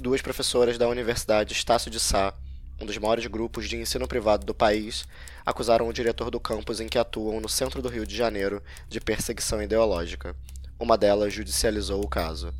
duas professoras da Universidade Estácio de Sá, um dos maiores grupos de ensino privado do país, acusaram o diretor do campus em que atuam no centro do Rio de Janeiro de perseguição ideológica. Uma delas judicializou o caso.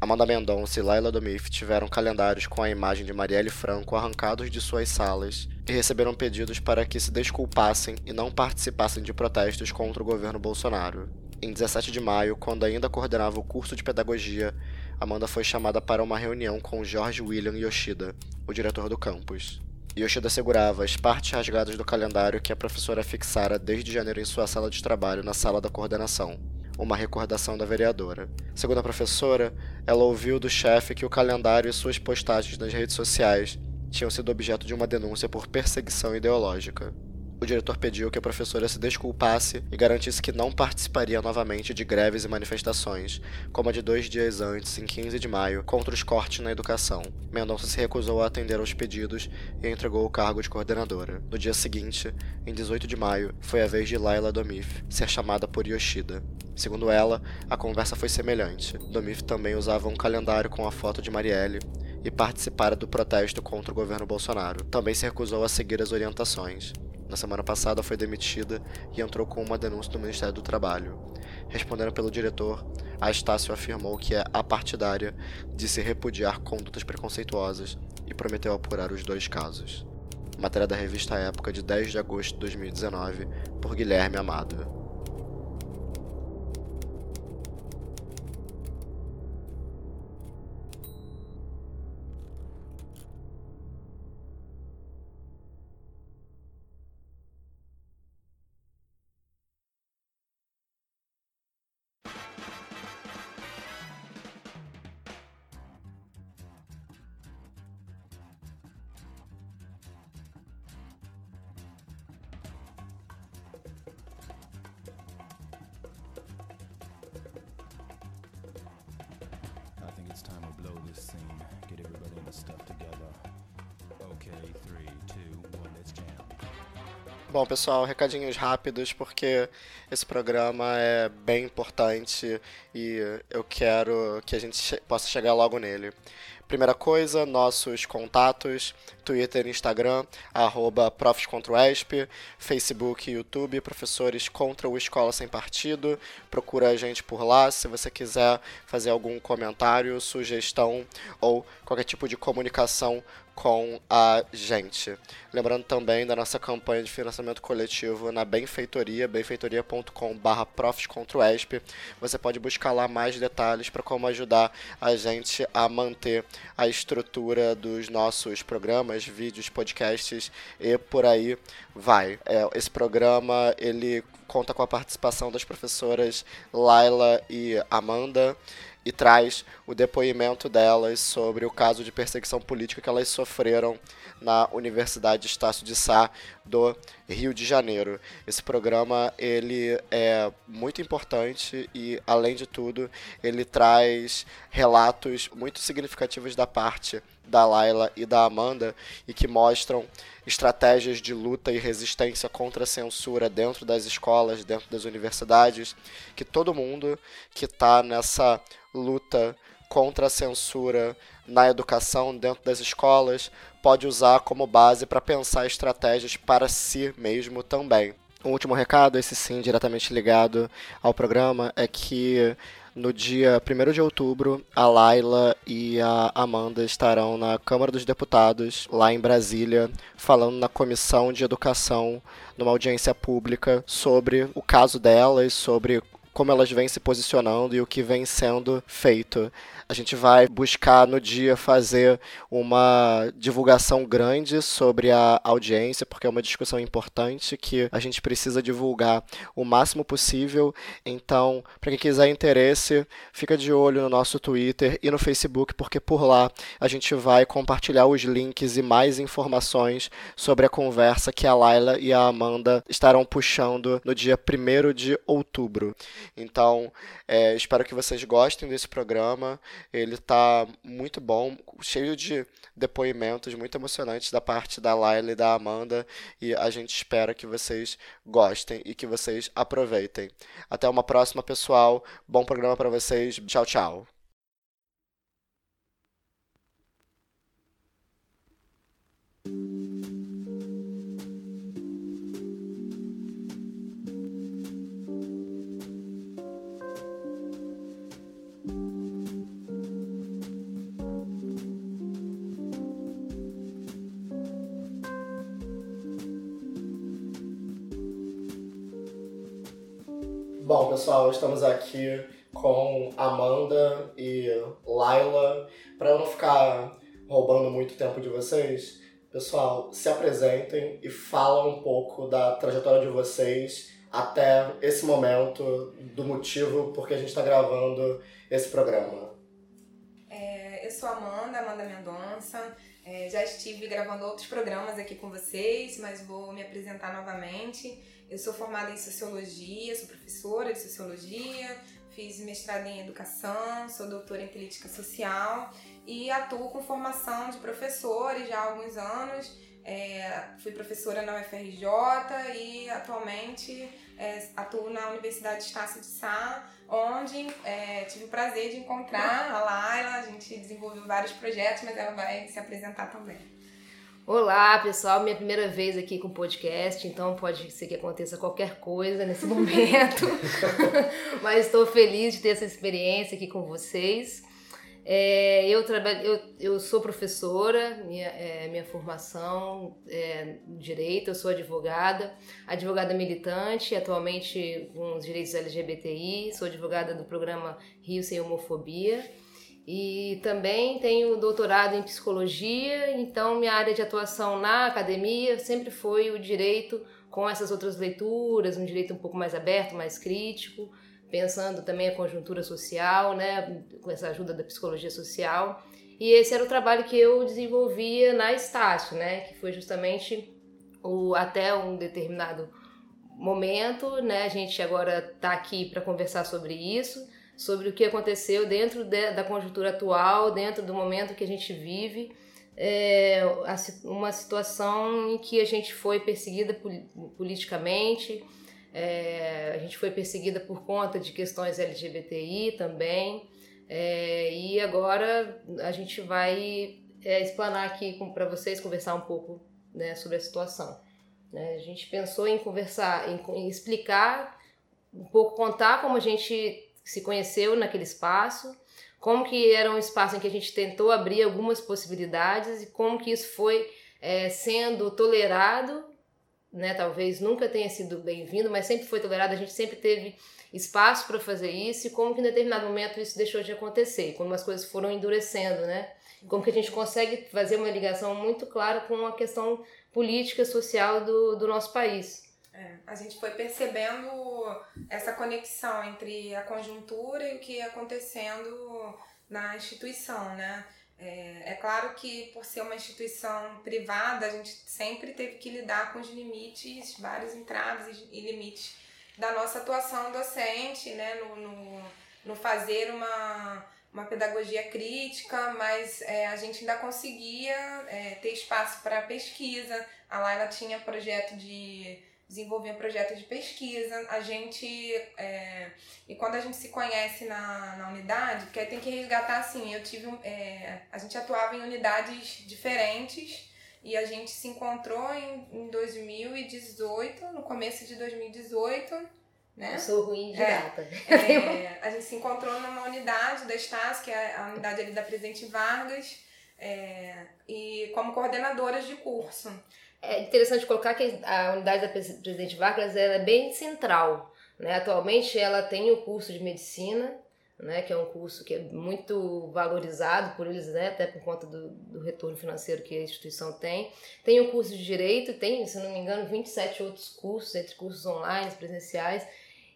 Amanda Mendonça e Laila Domif tiveram calendários com a imagem de Marielle Franco arrancados de suas salas e receberam pedidos para que se desculpassem e não participassem de protestos contra o governo Bolsonaro. Em 17 de maio, quando ainda coordenava o curso de pedagogia, Amanda foi chamada para uma reunião com George William Yoshida, o diretor do campus. Yoshida assegurava as partes rasgadas do calendário que a professora fixara desde janeiro em sua sala de trabalho na sala da coordenação uma recordação da vereadora. Segundo a professora, ela ouviu do chefe que o calendário e suas postagens nas redes sociais tinham sido objeto de uma denúncia por perseguição ideológica. O diretor pediu que a professora se desculpasse e garantisse que não participaria novamente de greves e manifestações, como a de dois dias antes, em 15 de maio, contra os cortes na educação. Mendonça se recusou a atender aos pedidos e entregou o cargo de coordenadora. No dia seguinte, em 18 de maio, foi a vez de Laila Domif ser chamada por Yoshida. Segundo ela, a conversa foi semelhante. Domif também usava um calendário com a foto de Marielle e participara do protesto contra o governo Bolsonaro. Também se recusou a seguir as orientações. Na semana passada foi demitida e entrou com uma denúncia no Ministério do Trabalho. Respondendo pelo diretor, a Estácio afirmou que é apartidária de se repudiar condutas preconceituosas e prometeu apurar os dois casos. Matéria da revista Época de 10 de agosto de 2019, por Guilherme this scene. Get everybody and the stuff together. Okay, three, two, one, let's jam. Bom, pessoal, recadinhos rápidos, porque esse programa é bem importante e eu quero que a gente possa chegar logo nele. Primeira coisa, nossos contatos, Twitter, Instagram, arroba profescontroesp, Facebook e YouTube, professores contra o Escola Sem Partido. Procura a gente por lá se você quiser fazer algum comentário, sugestão ou qualquer tipo de comunicação com a gente. Lembrando também da nossa campanha de financiamento coletivo na Benfeitoria, benfeitoria.com.br profescontroesp. Você pode buscar lá mais detalhes para como ajudar a gente a manter a estrutura dos nossos programas, vídeos, podcasts e por aí vai. É, esse programa ele conta com a participação das professoras Laila e Amanda e traz o depoimento delas sobre o caso de perseguição política que elas sofreram na Universidade Estácio de Sá do Rio de Janeiro. Esse programa ele é muito importante e além de tudo ele traz relatos muito significativos da parte da Laila e da Amanda e que mostram estratégias de luta e resistência contra a censura dentro das escolas, dentro das universidades, que todo mundo que está nessa luta contra a censura na educação dentro das escolas pode usar como base para pensar estratégias para si mesmo também. Um último recado, esse sim diretamente ligado ao programa, é que no dia 1 de outubro, a Laila e a Amanda estarão na Câmara dos Deputados, lá em Brasília, falando na Comissão de Educação, numa audiência pública, sobre o caso delas, sobre como elas vêm se posicionando e o que vem sendo feito. A gente vai buscar no dia fazer uma divulgação grande sobre a audiência, porque é uma discussão importante que a gente precisa divulgar o máximo possível. Então, para quem quiser interesse, fica de olho no nosso Twitter e no Facebook, porque por lá a gente vai compartilhar os links e mais informações sobre a conversa que a Laila e a Amanda estarão puxando no dia 1 de outubro. Então, é, espero que vocês gostem desse programa. Ele está muito bom, cheio de depoimentos muito emocionantes da parte da Laila e da Amanda. E a gente espera que vocês gostem e que vocês aproveitem. Até uma próxima, pessoal. Bom programa para vocês. Tchau, tchau. Thank you. Bom, pessoal, estamos aqui com Amanda e Laila. Para não ficar roubando muito tempo de vocês, pessoal, se apresentem e falam um pouco da trajetória de vocês até esse momento, do motivo por que a gente está gravando esse programa. É, eu sou Amanda, Amanda Mendonça. É, já estive gravando outros programas aqui com vocês, mas vou me apresentar novamente. Eu sou formada em Sociologia, sou professora de Sociologia, fiz mestrado em Educação, sou doutora em Política Social e atuo com formação de professores já há alguns anos. É, fui professora na UFRJ e atualmente é, atuo na Universidade de Estácio de Sá, onde é, tive o prazer de encontrar a Laila. A gente desenvolveu vários projetos, mas ela vai se apresentar também. Olá, pessoal, minha primeira vez aqui com o podcast, então pode ser que aconteça qualquer coisa nesse momento, mas estou feliz de ter essa experiência aqui com vocês. É, eu, trabalho, eu, eu sou professora, minha, é, minha formação é direito, eu sou advogada, advogada militante, atualmente com os direitos LGBTI, sou advogada do programa Rio Sem Homofobia e também tenho doutorado em psicologia, então minha área de atuação na academia sempre foi o direito com essas outras leituras, um direito um pouco mais aberto, mais crítico pensando também a conjuntura social, né, com essa ajuda da psicologia social. E esse era o trabalho que eu desenvolvia na Estácio, né, que foi justamente o, até um determinado momento, né, a gente agora está aqui para conversar sobre isso, sobre o que aconteceu dentro de, da conjuntura atual, dentro do momento que a gente vive, é, uma situação em que a gente foi perseguida politicamente, é, a gente foi perseguida por conta de questões LGBTI também. É, e agora a gente vai é, explanar aqui para vocês, conversar um pouco né, sobre a situação. Né? A gente pensou em conversar, em, em explicar, um pouco contar como a gente se conheceu naquele espaço, como que era um espaço em que a gente tentou abrir algumas possibilidades e como que isso foi é, sendo tolerado né? Talvez nunca tenha sido bem-vindo, mas sempre foi tolerado, a gente sempre teve espaço para fazer isso e como que em determinado momento isso deixou de acontecer, como as coisas foram endurecendo, né? Como que a gente consegue fazer uma ligação muito clara com a questão política social do, do nosso país. É, a gente foi percebendo essa conexão entre a conjuntura e o que ia acontecendo na instituição, né? É, é, claro que por ser uma instituição privada, a gente sempre teve que lidar com os limites, vários entraves e limites da nossa atuação docente, né, no, no, no fazer uma, uma pedagogia crítica, mas é, a gente ainda conseguia é, ter espaço para pesquisa. A Laila tinha projeto de desenvolver um projeto de pesquisa. A gente. É, e quando a gente se conhece na, na unidade, porque aí tem que resgatar assim, eu tive. É, a gente atuava em unidades diferentes e a gente se encontrou em, em 2018, no começo de 2018. Né? Eu sou ruim de é, data. É, a gente se encontrou numa unidade da Estácio, que é a unidade ali da Presidente Vargas, é, e como coordenadoras de curso. É interessante colocar que a unidade da Presidente Vargas é bem central. Né? Atualmente ela tem o curso de medicina, né, que é um curso que é muito valorizado por eles, né, até por conta do, do, retorno financeiro que a instituição tem. Tem o curso de Direito, tem, se não me engano, 27 outros cursos, entre cursos online, presenciais,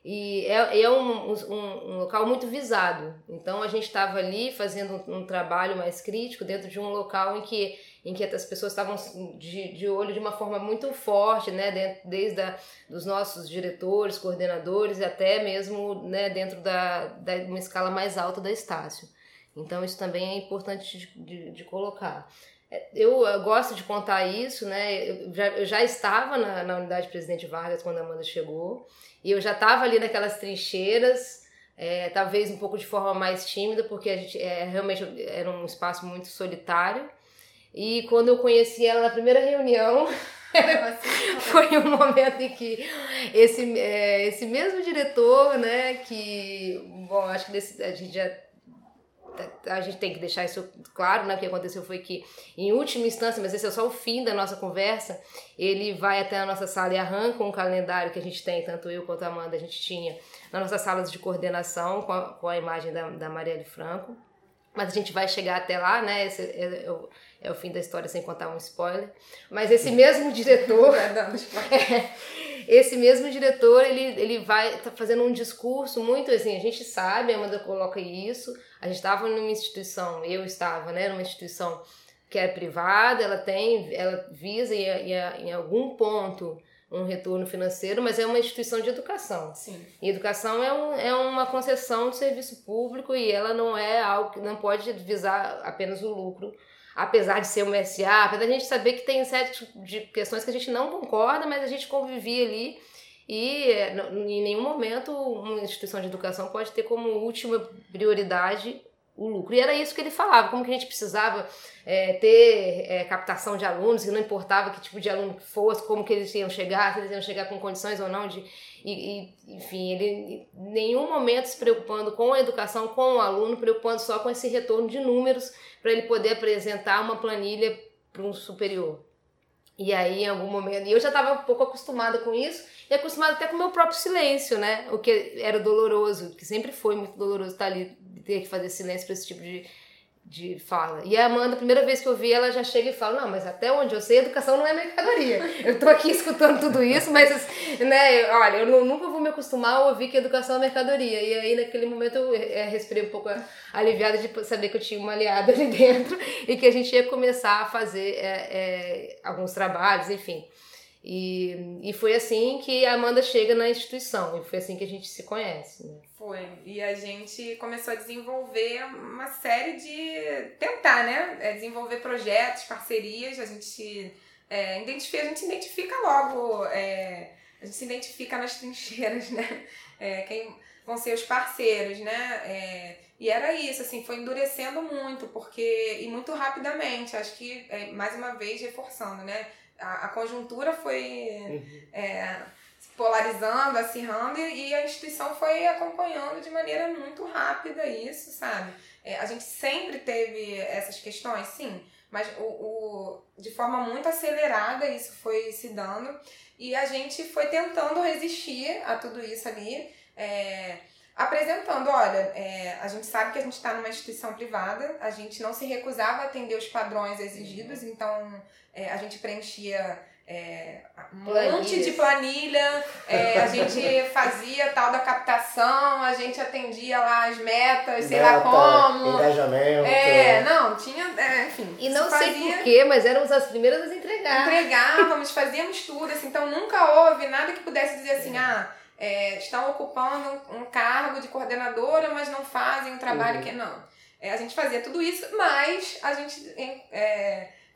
e é, é um, um, um, local muito visado. Então a gente estava ali fazendo um, um trabalho mais crítico dentro de um local em que em que as pessoas estavam de, de olho de uma forma muito forte, né, dentro, desde a, dos nossos diretores, coordenadores até mesmo né, dentro da, da uma escala mais alta da Estácio. Então isso também é importante de, de, de colocar. É, eu, eu, gosto de contar isso, né? Eu já, eu já estava na, na unidade Presidente Vargas quando a Amanda chegou, e eu já estava ali naquelas trincheiras, é, talvez um pouco de forma mais tímida, porque a gente é, realmente era um espaço muito solitário. E quando eu conheci ela na primeira reunião, foi um momento em que esse, é, esse mesmo diretor, né, que, bom, acho que desse, a gente já a gente tem que deixar isso claro, né? O que aconteceu foi que, em última instância, mas esse é só o fim da nossa conversa, ele vai até a nossa sala e arranca um calendário que a gente tem, tanto eu quanto a Amanda, a gente tinha, nas nossas salas de coordenação, com a, com a imagem da, da Marielle Franco. Mas a gente vai chegar até lá, né? Esse é, é, o, é o fim da história sem contar um spoiler. Mas esse mesmo diretor. é, esse mesmo diretor, ele, ele vai tá fazendo um discurso muito assim, a gente sabe, a Amanda coloca isso, a gente estava numa instituição, eu estava, né, numa instituição que é privada, ela tem, ela visa em, em, em algum ponto um retorno financeiro, mas é uma instituição de educação. Sim. E educação é, um, é uma concessão de serviço público e ela não é algo que não pode visar apenas o lucro, apesar de ser uma SA, apesar de a gente saber que tem certas de questões que a gente não concorda, mas a gente convivia ali e em nenhum momento uma instituição de educação pode ter como última prioridade o lucro. E era isso que ele falava, como que a gente precisava é, ter é, captação de alunos, que não importava que tipo de aluno fosse, como que eles iam chegar, se eles iam chegar com condições ou não de... E, e, enfim, ele em nenhum momento se preocupando com a educação, com o aluno, preocupando só com esse retorno de números para ele poder apresentar uma planilha para um superior. E aí, em algum momento, e eu já estava um pouco acostumada com isso, e acostumada até com o meu próprio silêncio, né? O que era doloroso, que sempre foi muito doloroso estar ali, ter que fazer silêncio para esse tipo de, de fala. E a Amanda, a primeira vez que eu vi, ela já chega e fala: Não, mas até onde eu sei, educação não é mercadoria. Eu tô aqui escutando tudo isso, mas, né, olha, eu nunca vou me acostumar a ouvir que educação é mercadoria. E aí, naquele momento, eu é, respirei um pouco aliviada de saber que eu tinha uma aliada ali dentro e que a gente ia começar a fazer é, é, alguns trabalhos, enfim. E, e foi assim que a Amanda chega na instituição, e foi assim que a gente se conhece. Né? Foi, e a gente começou a desenvolver uma série de. tentar, né? É, desenvolver projetos, parcerias, a gente, é, identifica, a gente identifica logo, é, a gente se identifica nas trincheiras, né? É, quem vão ser os parceiros, né? É, e era isso, assim, foi endurecendo muito, porque. e muito rapidamente, acho que, é, mais uma vez, reforçando, né? A, a conjuntura foi uhum. é, polarizando, acirrando e, e, a instituição foi acompanhando de maneira muito rápida isso, sabe? É, a gente sempre teve essas questões, sim, mas o, o, de forma muito acelerada isso foi se dando e a gente foi tentando resistir a tudo isso ali. É, apresentando, olha, é, a gente sabe que a gente está numa instituição privada, a gente não se recusava a atender os padrões exigidos, então é, a gente preenchia é, um Planilhas. monte de planilha, é, a gente fazia tal da captação, a gente atendia lá as metas, sei lá como. Engajamento. É, não, tinha, é, enfim. E não sei porquê, mas éramos as primeiras a entregar. Entregávamos, fazíamos tudo, assim, então nunca houve nada que pudesse dizer assim, ah, é, estão ocupando um, cargo de coordenadora, mas não fazem um trabalho uhum. que. Não. É, a gente fazia tudo isso, mas a gente.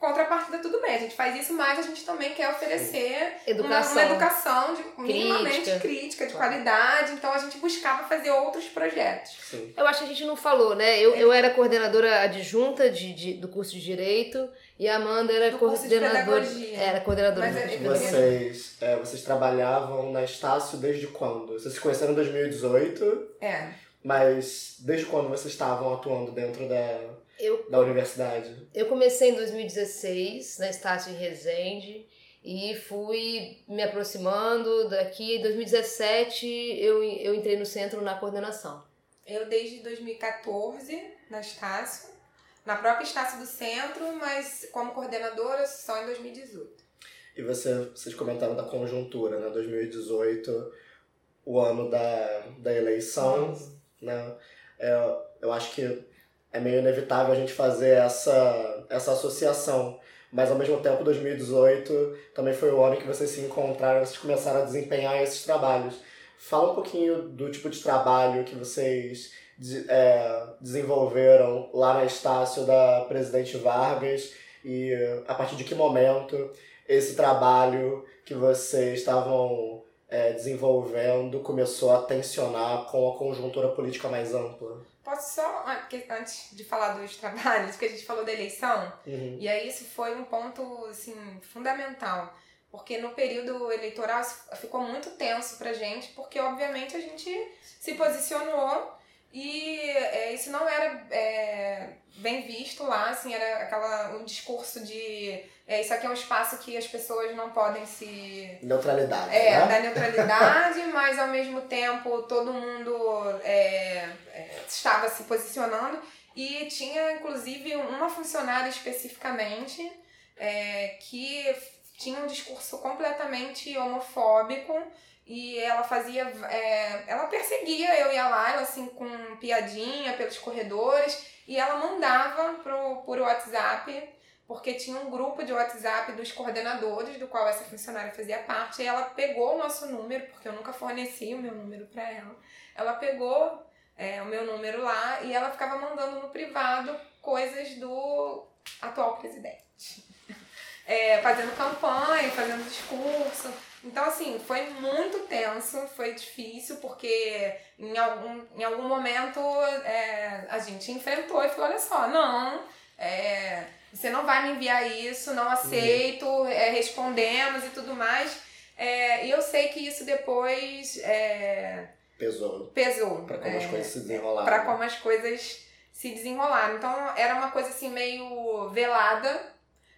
É, contrapartida, tudo bem. A gente faz isso, mas a gente também quer oferecer educação. Uma, uma educação de, minimamente crítica, crítica de qualidade. Então a gente buscava fazer outros projetos. Sim. Eu acho que a gente não falou, né? Eu, eu era coordenadora adjunta de, de, do curso de Direito e a Amanda era do coordenadora. Era coordenadora mas, de é, vocês, é, vocês trabalhavam na Estácio desde quando? Vocês se conheceram em 2018? É. Mas desde quando vocês estavam atuando dentro da eu, da universidade? Eu comecei em 2016 na Estácio em Resende e fui me aproximando daqui. Em 2017 eu, eu entrei no centro na coordenação. Eu desde 2014 na Estácio, na própria Estácio do Centro, mas como coordenadora só em 2018. E você, vocês comentaram da conjuntura, né? 2018, o ano da, da eleição, Nossa. né? É, eu acho que é meio inevitável a gente fazer essa, essa associação. Mas ao mesmo tempo, 2018 também foi o ano que vocês se encontraram, vocês começaram a desempenhar esses trabalhos. Fala um pouquinho do tipo de trabalho que vocês é, desenvolveram lá na Estácio da Presidente Vargas e a partir de que momento esse trabalho que vocês estavam é, desenvolvendo começou a tensionar com a conjuntura política mais ampla? Posso só, ah, antes de falar dos trabalhos, porque a gente falou da eleição, uhum. e aí isso foi um ponto assim, fundamental. Porque no período eleitoral ficou muito tenso pra gente, porque obviamente a gente se posicionou E é, isso não era é, bem visto lá, assim, era aquela, um discurso de é, isso aqui é um espaço que as pessoas não podem se. Neutralidade. É, né? da neutralidade, mas ao mesmo tempo todo mundo é, é, estava se posicionando. E tinha, inclusive, uma funcionária especificamente é, que tinha um discurso completamente homofóbico e ela fazia. É, ela perseguia eu e a Laila, assim, com piadinha pelos corredores, e ela mandava pro, por WhatsApp, porque tinha um grupo de WhatsApp dos coordenadores, do qual essa funcionária fazia parte, e ela pegou o nosso número, porque eu nunca forneci o meu número para ela. Ela pegou é, o meu número lá e ela ficava mandando no privado coisas do atual presidente. É, fazendo campanha, fazendo discurso. Então, assim, foi muito tenso, foi difícil, porque em algum, em algum momento é, a gente enfrentou e falou: olha só, não, é, você não vai me enviar isso, não aceito, é, respondemos e tudo mais. É, e eu sei que isso depois é, Pesou. pesou. Pra como as é, coisas se desenrolaram. Pra como as coisas se desenrolaram. Então era uma coisa assim meio velada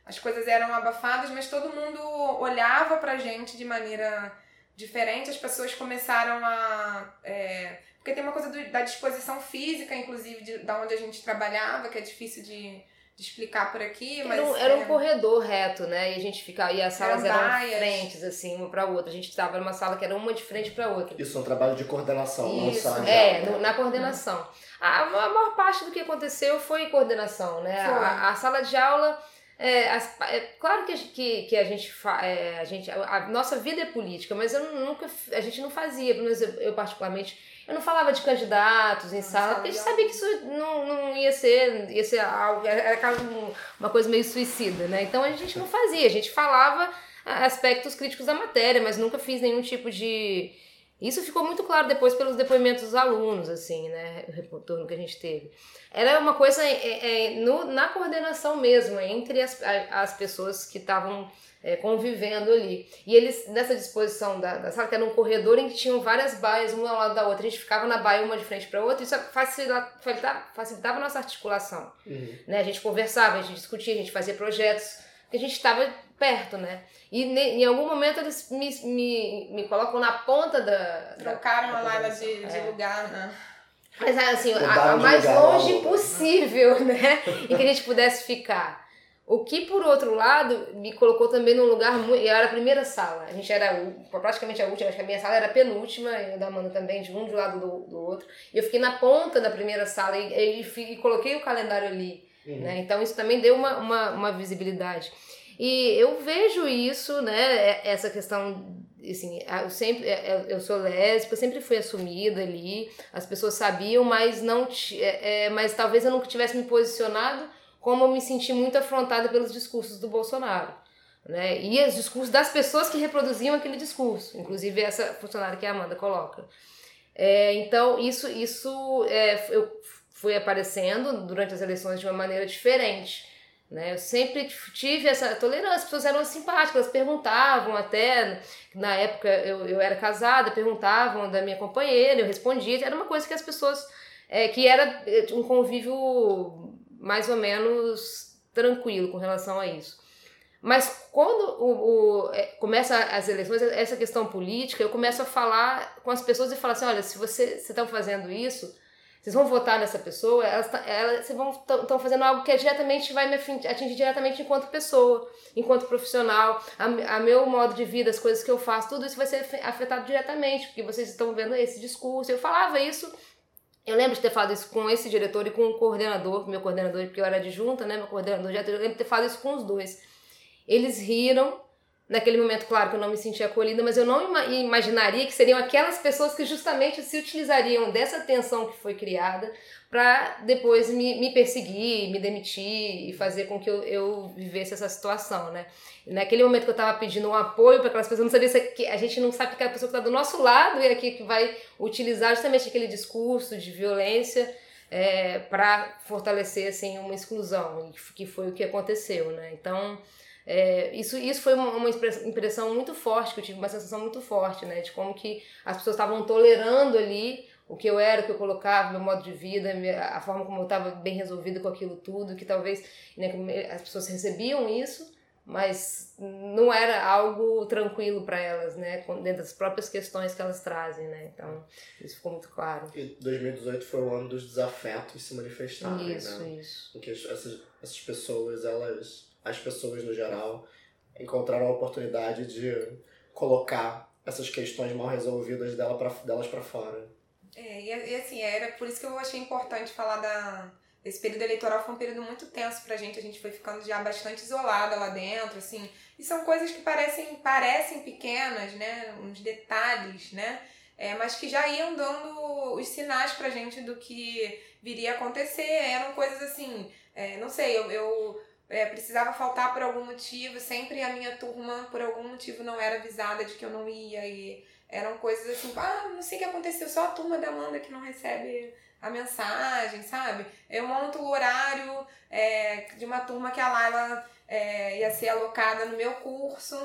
as coisas eram abafadas, mas todo mundo olhava pra gente de maneira diferente. As pessoas começaram a. É, porque tem uma coisa do, da disposição física, inclusive, de, da onde a gente trabalhava, que é difícil de, de explicar por aqui. Mas, era, um, era é, um corredor reto, né? E a gente ficava. E as salas Eram eram, frentes, assim, uma pra outra. A gente estava numa sala que era uma de frente pra outra. Isso é um trabalho de coordenação, não Isso, só de é, no- na coordenação. A, a maior parte do que aconteceu foi coordenação, né? Foi. A, a sala de aula. É, as- é claro que, a gente- que, que a gente fa, é, a gente a, a nossa vida é política, mas eu nunca a gente não fazia, menos eu, eu particularmente, eu não falava de candidatos em sala, porque a gente sabia que isso não, não ia ser ia ser algo era um- uma coisa meio suicida, né? Então a gente não fazia, a gente falava aspectos críticos da matéria, mas nunca fiz nenhum tipo de isso ficou muito claro depois pelos depoimentos dos alunos, assim, né? O retorno que a gente teve. Era uma coisa é, é, no- na coordenação mesmo, entre as, as pessoas que estavam é, convivendo ali. E eles, nessa disposição da, da sala, que era um corredor em que tinham várias baias, uma ao lado da outra, a gente ficava na baia uma de frente para outra, isso facilitava, facilitava, a nossa articulação. Uhum. Né? A gente conversava, a gente discutia, a gente fazia projetos, a gente estava perto, né? E ne- em algum momento eles me, me, me colocam na ponta da. Trocaram da a Laila de, coordenação. de É. lugar, né? Mas assim, a, a mais lugar, longe logo. possível, né? em que a gente pudesse ficar. O que, por outro lado, me colocou também num lugar muito. Eu era a primeira sala. A gente era praticamente a última, acho que a minha sala era a penúltima, e a da Amanda também, de um de lado do, do outro. E eu fiquei na ponta da primeira sala e, e, e coloquei o calendário ali. Uhum. Né? Então isso também deu uma, uma, uma visibilidade. E eu vejo isso, né? é- Essa questão, assim, eu sempre, é- é- eu sou lésbica, sempre fui assumida ali, as pessoas sabiam, mas não, é, mas talvez eu nunca tivesse me posicionado como eu me senti muito afrontada pelos discursos do Bolsonaro. Né? E os discursos das pessoas que reproduziam aquele discurso, inclusive essa funcionária que a Amanda coloca. É, então, isso, isso é, eu fui aparecendo durante as eleições de uma maneira diferente. Né? Eu sempre tive essa tolerância, as pessoas eram simpáticas, elas perguntavam até, na época eu, eu era casada, perguntavam da minha companheira, eu respondia, era uma coisa que as pessoas, é, que era é, um convívio mais ou menos tranquilo com relação a isso. Mas quando o, o, é, começa as eleições, essa questão política, eu começo a falar com as pessoas e falar assim, olha, se você estão fazendo isso, vocês vão votar nessa pessoa, elas, tá- elas estão fazendo algo que é diretamente vai me atingir diretamente enquanto pessoa, enquanto profissional, a, a meu modo de vida, as coisas que eu faço, tudo isso vai ser afe- afetado diretamente, porque vocês estão vendo esse discurso. Eu falava isso eu lembro de ter falado isso com esse diretor e com o coordenador, meu coordenador, porque eu era adjunta, né? Meu coordenador de eu lembro de ter falado isso com os dois. Eles riram. Naquele momento, claro que eu não me sentia acolhida, mas eu não ima- imaginaria que seriam aquelas pessoas que justamente se utilizariam dessa tensão que foi criada para depois me, me perseguir, me demitir e fazer com que eu, eu vivesse essa situação, né? E naquele momento que eu estava pedindo um apoio para aquelas pessoas, não sabia se que a gente não sabe que a pessoa que está do nosso lado e aqui que vai utilizar justamente aquele discurso de violência é, para fortalecer assim uma exclusão, que foi o que aconteceu, né? Então é, isso, isso foi uma, uma impre- impressão muito forte, que eu tive uma sensação muito forte, né? De como que as pessoas estavam tolerando ali o que eu era, o que eu colocava, meu modo de vida, a forma como eu estava bem resolvida com aquilo tudo, que talvez né, as pessoas recebiam isso, mas não era algo tranquilo para elas, né? Dentro das próprias questões que elas trazem, né? Então, isso ficou muito claro. E 2018 foi o ano dos desafetos se manifestarem, isso, né? Isso, Em que essas, essas pessoas, elas, as pessoas no geral, encontraram a oportunidade de colocar essas questões mal resolvidas dela pra, delas para fora. É, e, assim, era por isso que eu achei importante falar da esse período eleitoral foi um período muito tenso pra gente, a gente foi ficando já bastante isolada lá dentro, assim. E são coisas que parecem, parecem pequenas, né? Uns detalhes, né? É, mas que já iam dando os sinais pra gente do que viria a acontecer. Eram coisas assim, é, não sei, eu, eu é, precisava faltar por algum motivo, sempre a minha turma, por algum motivo, não era avisada de que eu não ia. E eram coisas assim, ah, não sei o que aconteceu, só a turma da Amanda que não recebe a mensagem, sabe? Eu monto o horário é, de uma turma que a Laila é, ia ser alocada no meu curso.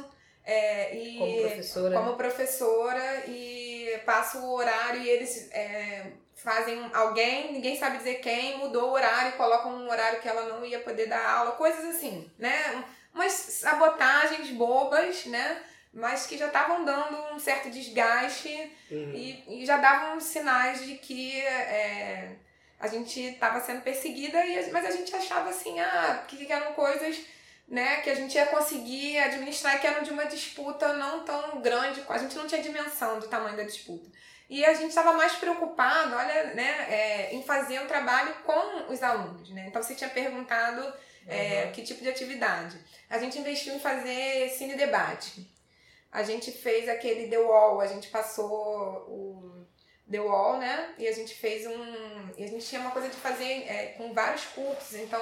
É, e como professora. Como professora e passo o horário e eles é, fazem alguém, ninguém sabe dizer quem, mudou o horário, colocam um horário que ela não ia poder dar aula, coisas assim, né? Umas sabotagens bobas, né? mas que já estavam dando um certo desgaste uhum. e, e, já davam sinais de que é, a gente estava sendo perseguida, e, mas a gente achava assim, ah, que, que eram coisas né, que a gente ia conseguir administrar que eram de uma disputa não tão grande, a gente não tinha dimensão do tamanho da disputa. E a gente estava mais preocupado, olha, né, é, em fazer um trabalho com os alunos, né? Então você tinha perguntado é, uhum. que tipo de atividade. A gente investiu em fazer cine debate a gente fez aquele The Wall, a gente passou o The Wall, né? E a gente fez um. E a gente tinha uma coisa de fazer é, com vários cursos, então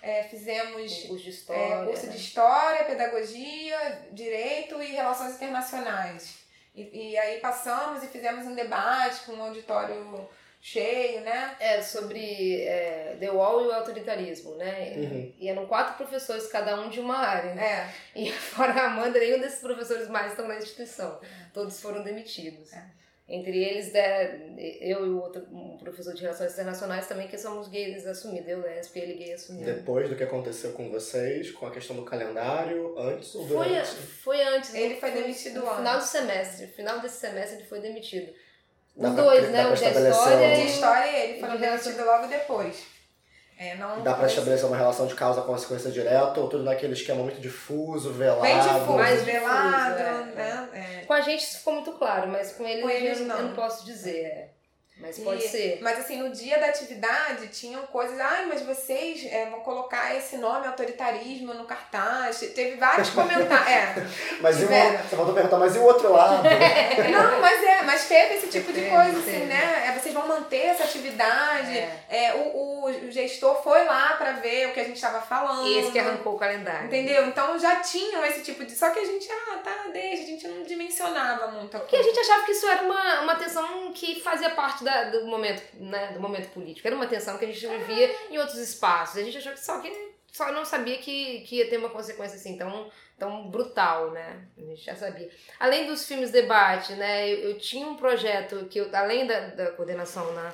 é, fizemos curso de história, é, curso de história, pedagogia, direito e relações internacionais. E, e aí passamos e fizemos um debate com um auditório cheio, né? É, sobre é, The Wall e o autoritarismo, né? Uhum. E eram quatro professores, cada um de uma área, né? É. E fora a Amanda, nenhum desses professores mais estão na instituição. Todos foram demitidos. É. Entre eles, né, eu e o outro um professor de Relações Internacionais também, que somos gays assumidos. Eu, lésbica, ele gay assumido. Depois do que aconteceu com vocês, com a questão do calendário, antes ou foi, durante? Foi antes. Ele foi demitido no antes. final do semestre. No final desse semestre ele foi demitido. Os dois, né? pra O de história um- De e história ele E foram de demitidos logo depois. É, não Dá pra estabelecer uma relação de causa-consequência direta ou tudo naquele esquema muito difuso, velado? Bem difuso, Mais velado, difuso, né? É. Com a gente isso ficou muito claro, mas com eles, Com eles, eu, não. eu não posso dizer. É. Mas pode E- ser. Mas assim, no dia da atividade tinham coisas, ai, mas vocês é, vão colocar esse nome autoritarismo no cartaz. Teve vários comentários. É. Mas e o, você faltou perguntar, mas e o outro lado? Não, mas é, mas teve esse tipo de Teve, coisa, assim, né? É, vocês vão manter essa atividade. É. É, o, o, o gestor foi lá pra ver o que a gente estava falando. Esse que arrancou o calendário. Entendeu? Então já tinham esse tipo de. Só que a gente, ah, tá, deixa, a gente não dimensionava muito a Porque a gente achava que isso era uma, uma tensão que fazia parte da, do, momento, né, do momento político. Era uma tensão que a gente vivia em outros espaços. A gente achou que só que só não sabia que, que ia ter uma consequência assim tão, tão brutal, né? A gente já sabia. Além dos filmes debate, né? Eu, eu tinha um projeto que, eu, além da, da coordenação na,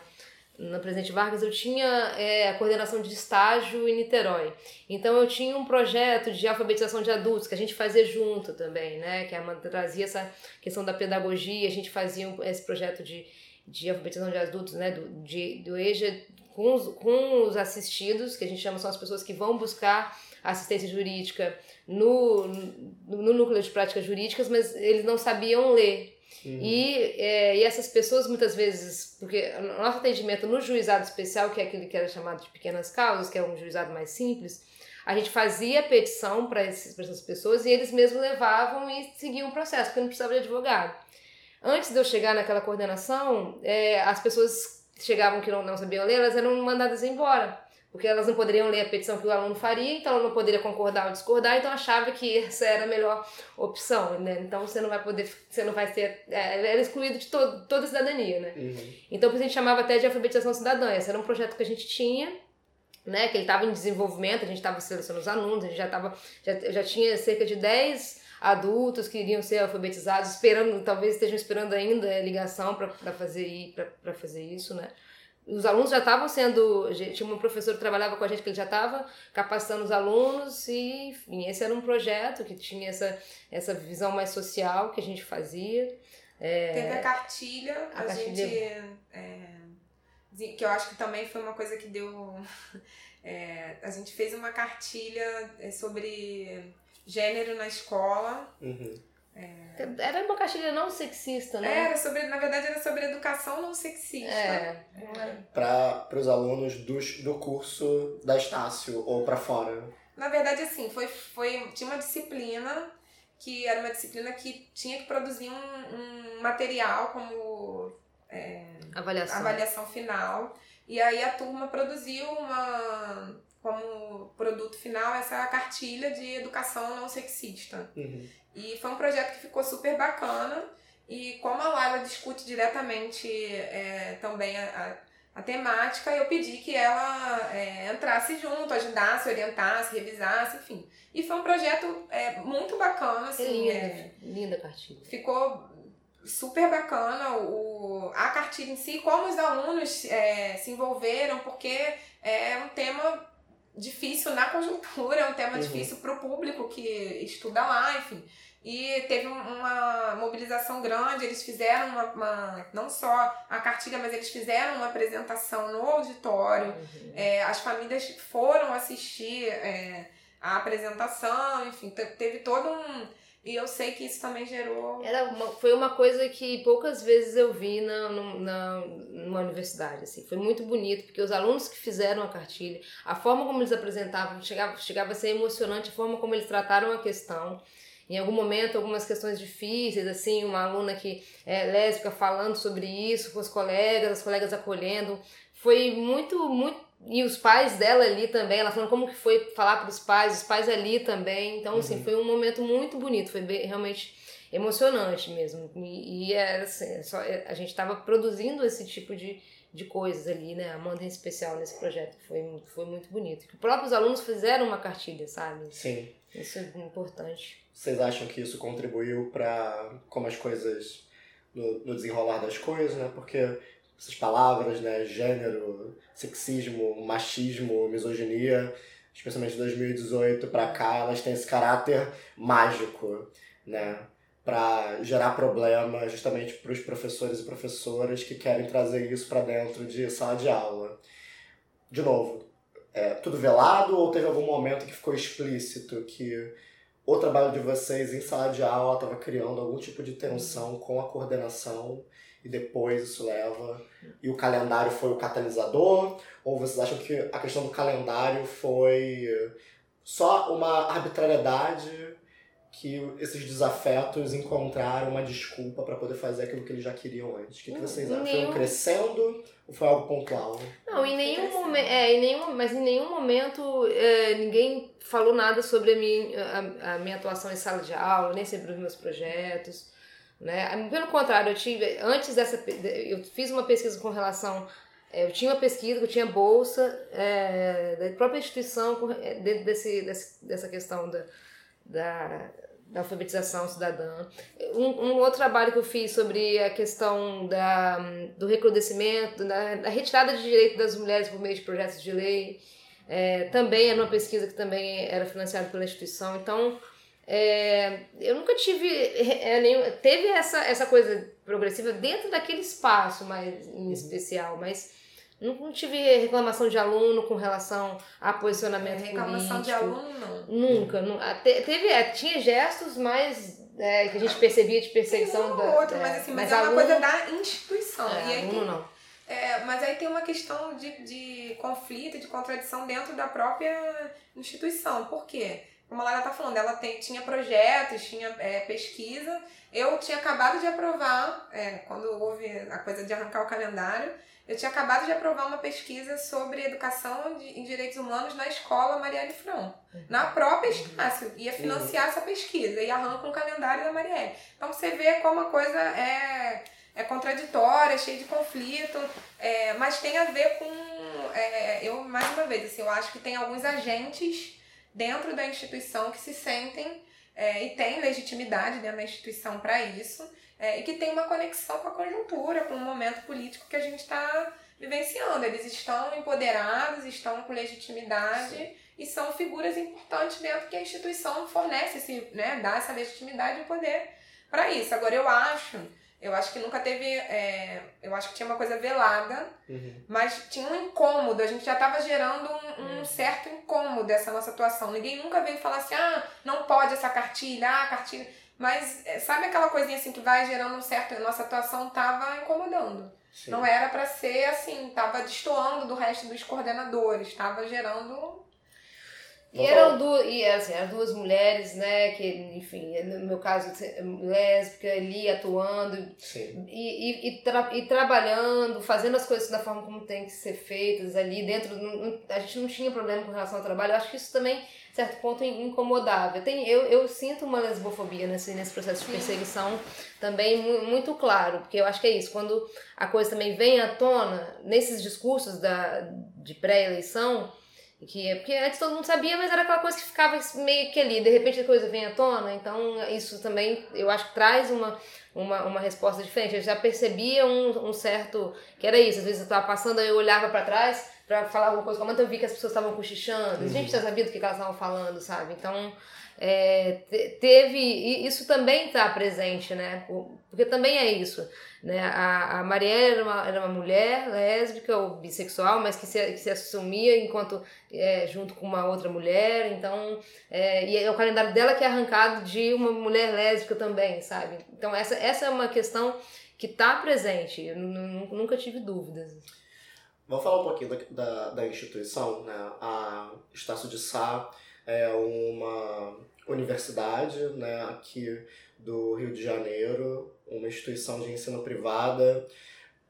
na Presidente Vargas, eu tinha é, a coordenação de estágio em Niterói. Então eu tinha um projeto de alfabetização de adultos que a gente fazia junto também, né? Que a Amanda trazia essa questão da pedagogia, a gente fazia um- esse projeto de, de alfabetização de adultos, né? Do, de, do EJA com os, com os assistidos, que a gente chama são as pessoas que vão buscar assistência jurídica no, no, no núcleo de práticas jurídicas, mas eles não sabiam ler. E, é, e essas pessoas muitas vezes, porque o nosso atendimento no juizado especial, que é aquele que era chamado de pequenas causas, que é um juizado mais simples, a gente fazia petição para essas pessoas e eles mesmos levavam e seguiam o processo, porque não precisava de advogado. Antes de eu chegar naquela coordenação, é, as pessoas chegavam que não, não sabiam ler, elas eram mandadas embora. Porque elas não poderiam ler a petição que o aluno faria, então ela não poderia concordar ou discordar, então achava que essa era a melhor opção, né? Então você não vai poder, você não vai ser, é, era excluído de todo, toda a cidadania, né? Uhum. Então a gente chamava até de alfabetização cidadã. Esse era um projeto que a gente tinha, né? Que ele estava em desenvolvimento, a gente estava selecionando os alunos, a gente já, tava, já, já tinha cerca de 10 adultos que iriam ser alfabetizados, esperando, talvez estejam esperando ainda a ligação para fazer, fazer isso, né? os alunos já estavam sendo. Tinha uma professora que trabalhava com a gente que ele já estava capacitando os alunos, e enfim, esse era um projeto que tinha essa, essa visão mais social que a gente fazia. É, Teve a cartilha, a, a cartilha... gente. É, que eu acho que também foi uma coisa que deu. É, a gente fez uma cartilha é, sobre gênero na escola. Uhum. É... Era uma cartilha não sexista, né? Era sobre, na verdade, era sobre educação não sexista. É. Para os alunos do, do curso da Estácio ou para fora? Na verdade, assim, foi, foi, tinha uma disciplina que era uma disciplina que tinha que produzir um, um material como é, avaliação. avaliação final. E aí a turma produziu uma como produto final essa cartilha de educação não sexista. Uhum. E foi um projeto que ficou super bacana. E como a Laila discute diretamente é, também a, a, a, temática, eu pedi que ela é, entrasse junto, ajudasse, orientasse, revisasse, enfim. E foi um projeto é, muito bacana. Assim, linda, é, linda cartilha. Ficou super bacana o, a cartilha em si, como os alunos é, se envolveram, porque é um tema difícil na conjuntura, é um tema uhum. difícil para o público que estuda lá, enfim. E teve uma mobilização grande, eles fizeram uma, uma, não só a cartilha, mas eles fizeram uma apresentação no auditório. Uhum. É, as famílias foram assistir é, a apresentação, enfim, teve todo um. E eu sei que isso também gerou. Era uma, foi uma coisa que poucas vezes eu vi na, na, numa universidade. Assim. Foi muito bonito, porque os alunos que fizeram a cartilha, a forma como eles apresentavam, chegava, chegava a ser emocionante, a forma como eles trataram a questão em algum momento algumas questões difíceis, assim, uma aluna que é lésbica falando sobre isso com os colegas, as colegas acolhendo. Foi muito, muito. E os pais dela ali também, ela falando como que foi falar para os pais, os pais ali também. Então, assim, uhum. foi um momento muito bonito, foi bem, realmente emocionante mesmo. E, e é, assim, só, é, a gente estava produzindo esse tipo de, de coisas ali, né? Amanda em especial nesse projeto. Foi, foi muito bonito. Os próprios alunos fizeram uma cartilha, sabe? Sim. Isso é importante. Vocês acham que isso contribuiu para como as coisas no, no, desenrolar das coisas, né? Porque essas palavras, né, gênero, sexismo, machismo, misoginia, especialmente de 2018 para cá, elas têm esse caráter mágico, né? Para gerar problema justamente para os professores e professoras que querem trazer isso para dentro de sala de aula. De novo, é tudo velado ou teve algum momento que ficou explícito que o trabalho de vocês em sala de aula estava criando algum tipo de tensão com a coordenação e depois isso leva e o calendário foi o catalisador ou vocês acham que a questão do calendário foi só uma arbitrariedade que esses desafetos encontraram uma desculpa para poder fazer aquilo que eles já queriam antes. O que, que vocês acham? Nenhum... Foi um crescendo ou foi algo pontual? Não, em nenhum momento, é, em nenhum, mas em nenhum momento é, ninguém falou nada sobre a minha, a, a, minha atuação em sala de aula, nem sobre os meus projetos. Né? Pelo contrário, eu tive, antes dessa, eu fiz uma pesquisa com relação é, eu tinha uma pesquisa, eu tinha bolsa é, da própria instituição é, dentro desse, desse, dessa questão da, da, da alfabetização cidadã. Um, um, outro trabalho que eu fiz sobre a questão da, do recrudescimento, da, da retirada de direito das mulheres por meio de projetos de lei, é, também era uma pesquisa que também era financiada pela instituição. Então, é, eu nunca tive é, nenhum, teve essa, essa coisa progressiva dentro daquele espaço mais em uhum. especial, mas não tive reclamação de aluno com relação a posicionamento reclamação político. de aluno, não. Nunca. não teve, é, tinha gestos mais é, que a gente percebia de perseguição um da. Outro, mas assim, mas, mas é aluno, uma coisa da instituição. É, e aí aluno tem, não. É, mas aí tem uma questão de, de conflito, de contradição dentro da própria instituição. Por quê? Como a Lara tá falando, ela tem, tinha projetos, tinha é, pesquisa. Eu tinha acabado de aprovar, é, quando houve a coisa de arrancar o calendário, eu tinha acabado de aprovar uma pesquisa sobre educação de, em direitos humanos na escola Marielle Fron. Na própria Estácio. Ia financiar essa pesquisa e arranca um calendário da Marielle. Então você vê como a coisa é, é contraditória, cheia de conflito, é, mas tem a ver com. É, eu, mais uma vez, assim, eu acho que tem alguns agentes dentro da instituição que se sentem é, e tem legitimidade dentro da instituição para isso, é, e que tem uma conexão com a conjuntura, com o momento político que a gente está vivenciando. Eles estão empoderados, estão com legitimidade Sim. e são figuras importantes dentro que a instituição fornece, esse, né, dá essa legitimidade e poder para isso. Agora, eu acho eu acho que nunca teve. É, eu acho que tinha uma coisa velada, uhum. mas tinha um incômodo. A gente já estava gerando um, um, uhum. certo incômodo dessa nossa atuação. Ninguém nunca veio falar assim: ah, não pode essa cartilha, ah, cartilha. Mas é, sabe aquela coisinha assim que vai gerando um certo. A nossa atuação estava incomodando. Sim. Não era para ser assim, estava destoando do resto dos coordenadores, estava gerando e eram duas, e, assim, as duas mulheres, né, que, enfim, no meu caso, lésbica, ali atuando Sim. e, e, e, tra e, trabalhando, fazendo as coisas da forma como tem que ser feitas ali dentro. a gente não tinha problema com relação ao trabalho. Eu acho que isso também, certo ponto, incomodava. Eu, tenho, eu, eu sinto uma lesbofobia nesse, nesse processo de perseguição também muito claro, porque eu acho que é isso. Quando a coisa também vem à tona, nesses discursos da, de pré-eleição que, porque antes todo mundo sabia, mas era aquela coisa que ficava meio que ali, de repente a coisa vem à tona, então isso também eu acho que traz uma, uma, uma resposta diferente. Eu já percebia um, um certo. que era isso, às vezes eu estava passando, eu olhava para trás para falar alguma coisa, como eu vi que as pessoas estavam cochichando, uhum. gente já sabia do que elas estavam falando, sabe? Então é, teve. Isso também está presente, né? Porque também é isso. Né? A, a Marielle era uma, era uma mulher lésbica ou bissexual, mas que se, que se assumia enquanto é, junto com uma outra mulher. Então, é, e é o calendário dela que é arrancado de uma mulher lésbica também, sabe? Então, essa, essa é uma questão que está presente. Eu nunca tive dúvidas. Vamos falar um pouquinho da, da, da instituição, né? A Estácio de Sá é uma universidade, né, aqui do Rio de Janeiro, uma instituição de ensino privada,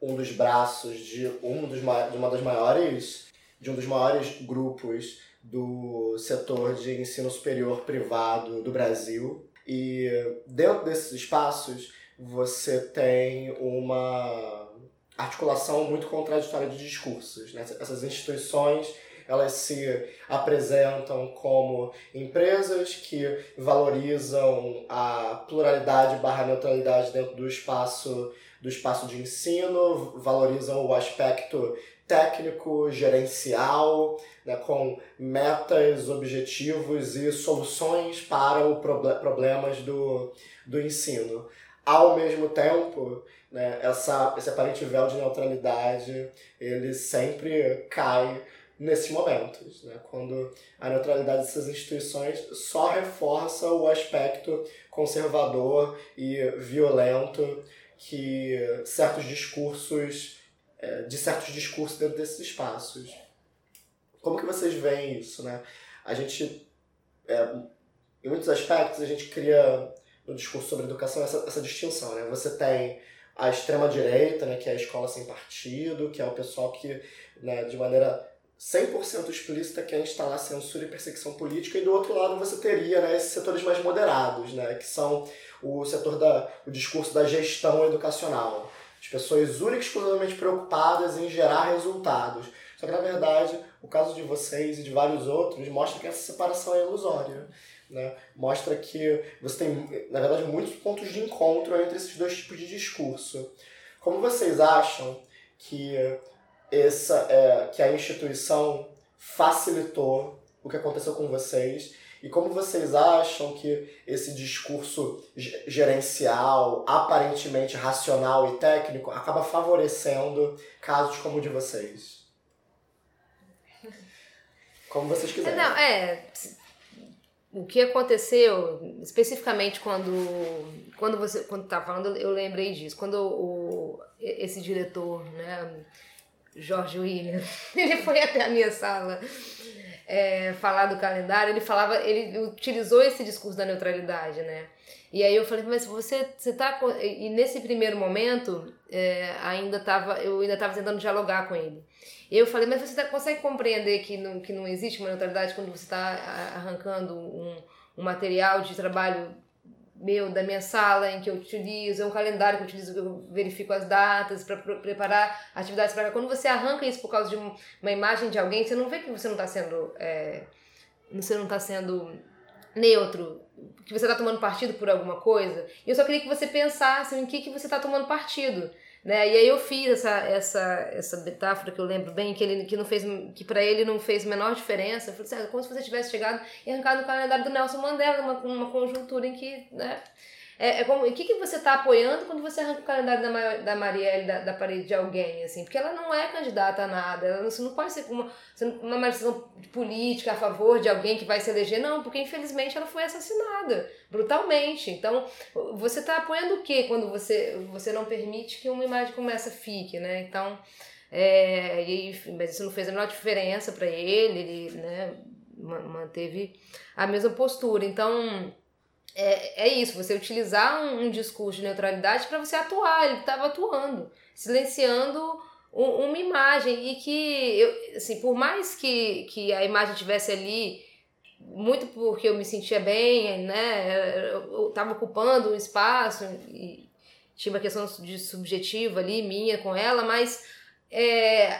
um dos braços de, um dos, de uma das maiores, de um dos maiores grupos do setor de ensino superior privado do Brasil. E dentro desses espaços você tem uma articulação muito contraditória de discursos. Né? Essas instituições elas se apresentam como empresas que valorizam a pluralidade barra neutralidade dentro do espaço do espaço de ensino, valorizam o aspecto técnico, gerencial, né, com metas, objetivos e soluções para os problemas do, do ensino. Ao mesmo tempo, né, essa, esse aparente véu de neutralidade ele sempre cai nesses momentos, né? quando a neutralidade dessas instituições só reforça o aspecto conservador e violento que certos discursos, é, de certos discursos dentro desses espaços. Como que vocês veem isso, né? A gente, é, em muitos aspectos, a gente cria no discurso sobre educação essa, essa distinção, né? Você tem a extrema-direita, né, que é a escola sem partido, que é o pessoal que, né, de maneira 100% explícita quer instalar censura e perseguição política, e do outro lado você teria né, esses setores mais moderados, né, que são o setor da o discurso da gestão educacional. As pessoas únicas exclusivamente preocupadas em gerar resultados. Só que, na verdade, o caso de vocês e de vários outros mostra que essa separação é ilusória. Né? Mostra que você tem, na verdade, muitos pontos de encontro entre esses dois tipos de discurso. Como vocês acham que essa, é, que a instituição facilitou o que aconteceu com vocês e como vocês acham que esse discurso gerencial, aparentemente racional e técnico, acaba favorecendo casos como o de vocês? Como vocês quiserem. Não, é. O que aconteceu, especificamente quando, quando você quando tá falando, eu lembrei disso. Quando o, esse diretor, né, Jorge William, ele foi até a minha sala é, falar do calendário, ele falava, ele utilizou esse discurso da neutralidade, né? E aí eu falei, mas você, você tá. E nesse primeiro momento, é, ainda tava, eu ainda estava tentando dialogar com ele. E eu falei, mas você tá, consegue compreender que não, que não existe uma neutralidade quando você está arrancando um, um material de trabalho meu, da minha sala, em que eu utilizo, é um calendário que eu utilizo, que eu verifico as datas para preparar atividades para Quando você arranca isso por causa de uma imagem de alguém, você não vê que você não está sendo. É, você não está sendo neutro, que você está tomando partido por alguma coisa. E eu só queria que você pensasse em que, que você está tomando partido. Né? E aí eu fiz essa, essa, essa metáfora que eu lembro bem, que ele que não fez que para ele não fez menor diferença. Eu falei assim, ah, como se você tivesse chegado e arrancado o calendário do Nelson Mandela, numa, numa conjuntura em que né, é, é como, o que, que você está apoiando quando você arranca o calendário da, da Marielle da, da parede de alguém, assim? Porque ela não é candidata a nada, ela não, você não pode ser uma, uma manifestação política a favor de alguém que vai se eleger, não, porque infelizmente ela foi assassinada brutalmente. Então, você está apoiando o que quando você, você não permite que uma imagem como essa fique, né? Então, é, e, mas isso não fez a menor diferença para ele, ele né, manteve a mesma postura. Então, é, é isso, você utilizar um, um discurso de neutralidade para você atuar. Ele estava atuando, silenciando um, uma imagem. E que, eu, assim, por mais que, que a imagem tivesse ali, muito porque eu me sentia bem, né? Eu estava ocupando um espaço e tinha uma questão de subjetiva ali, minha com ela, mas é,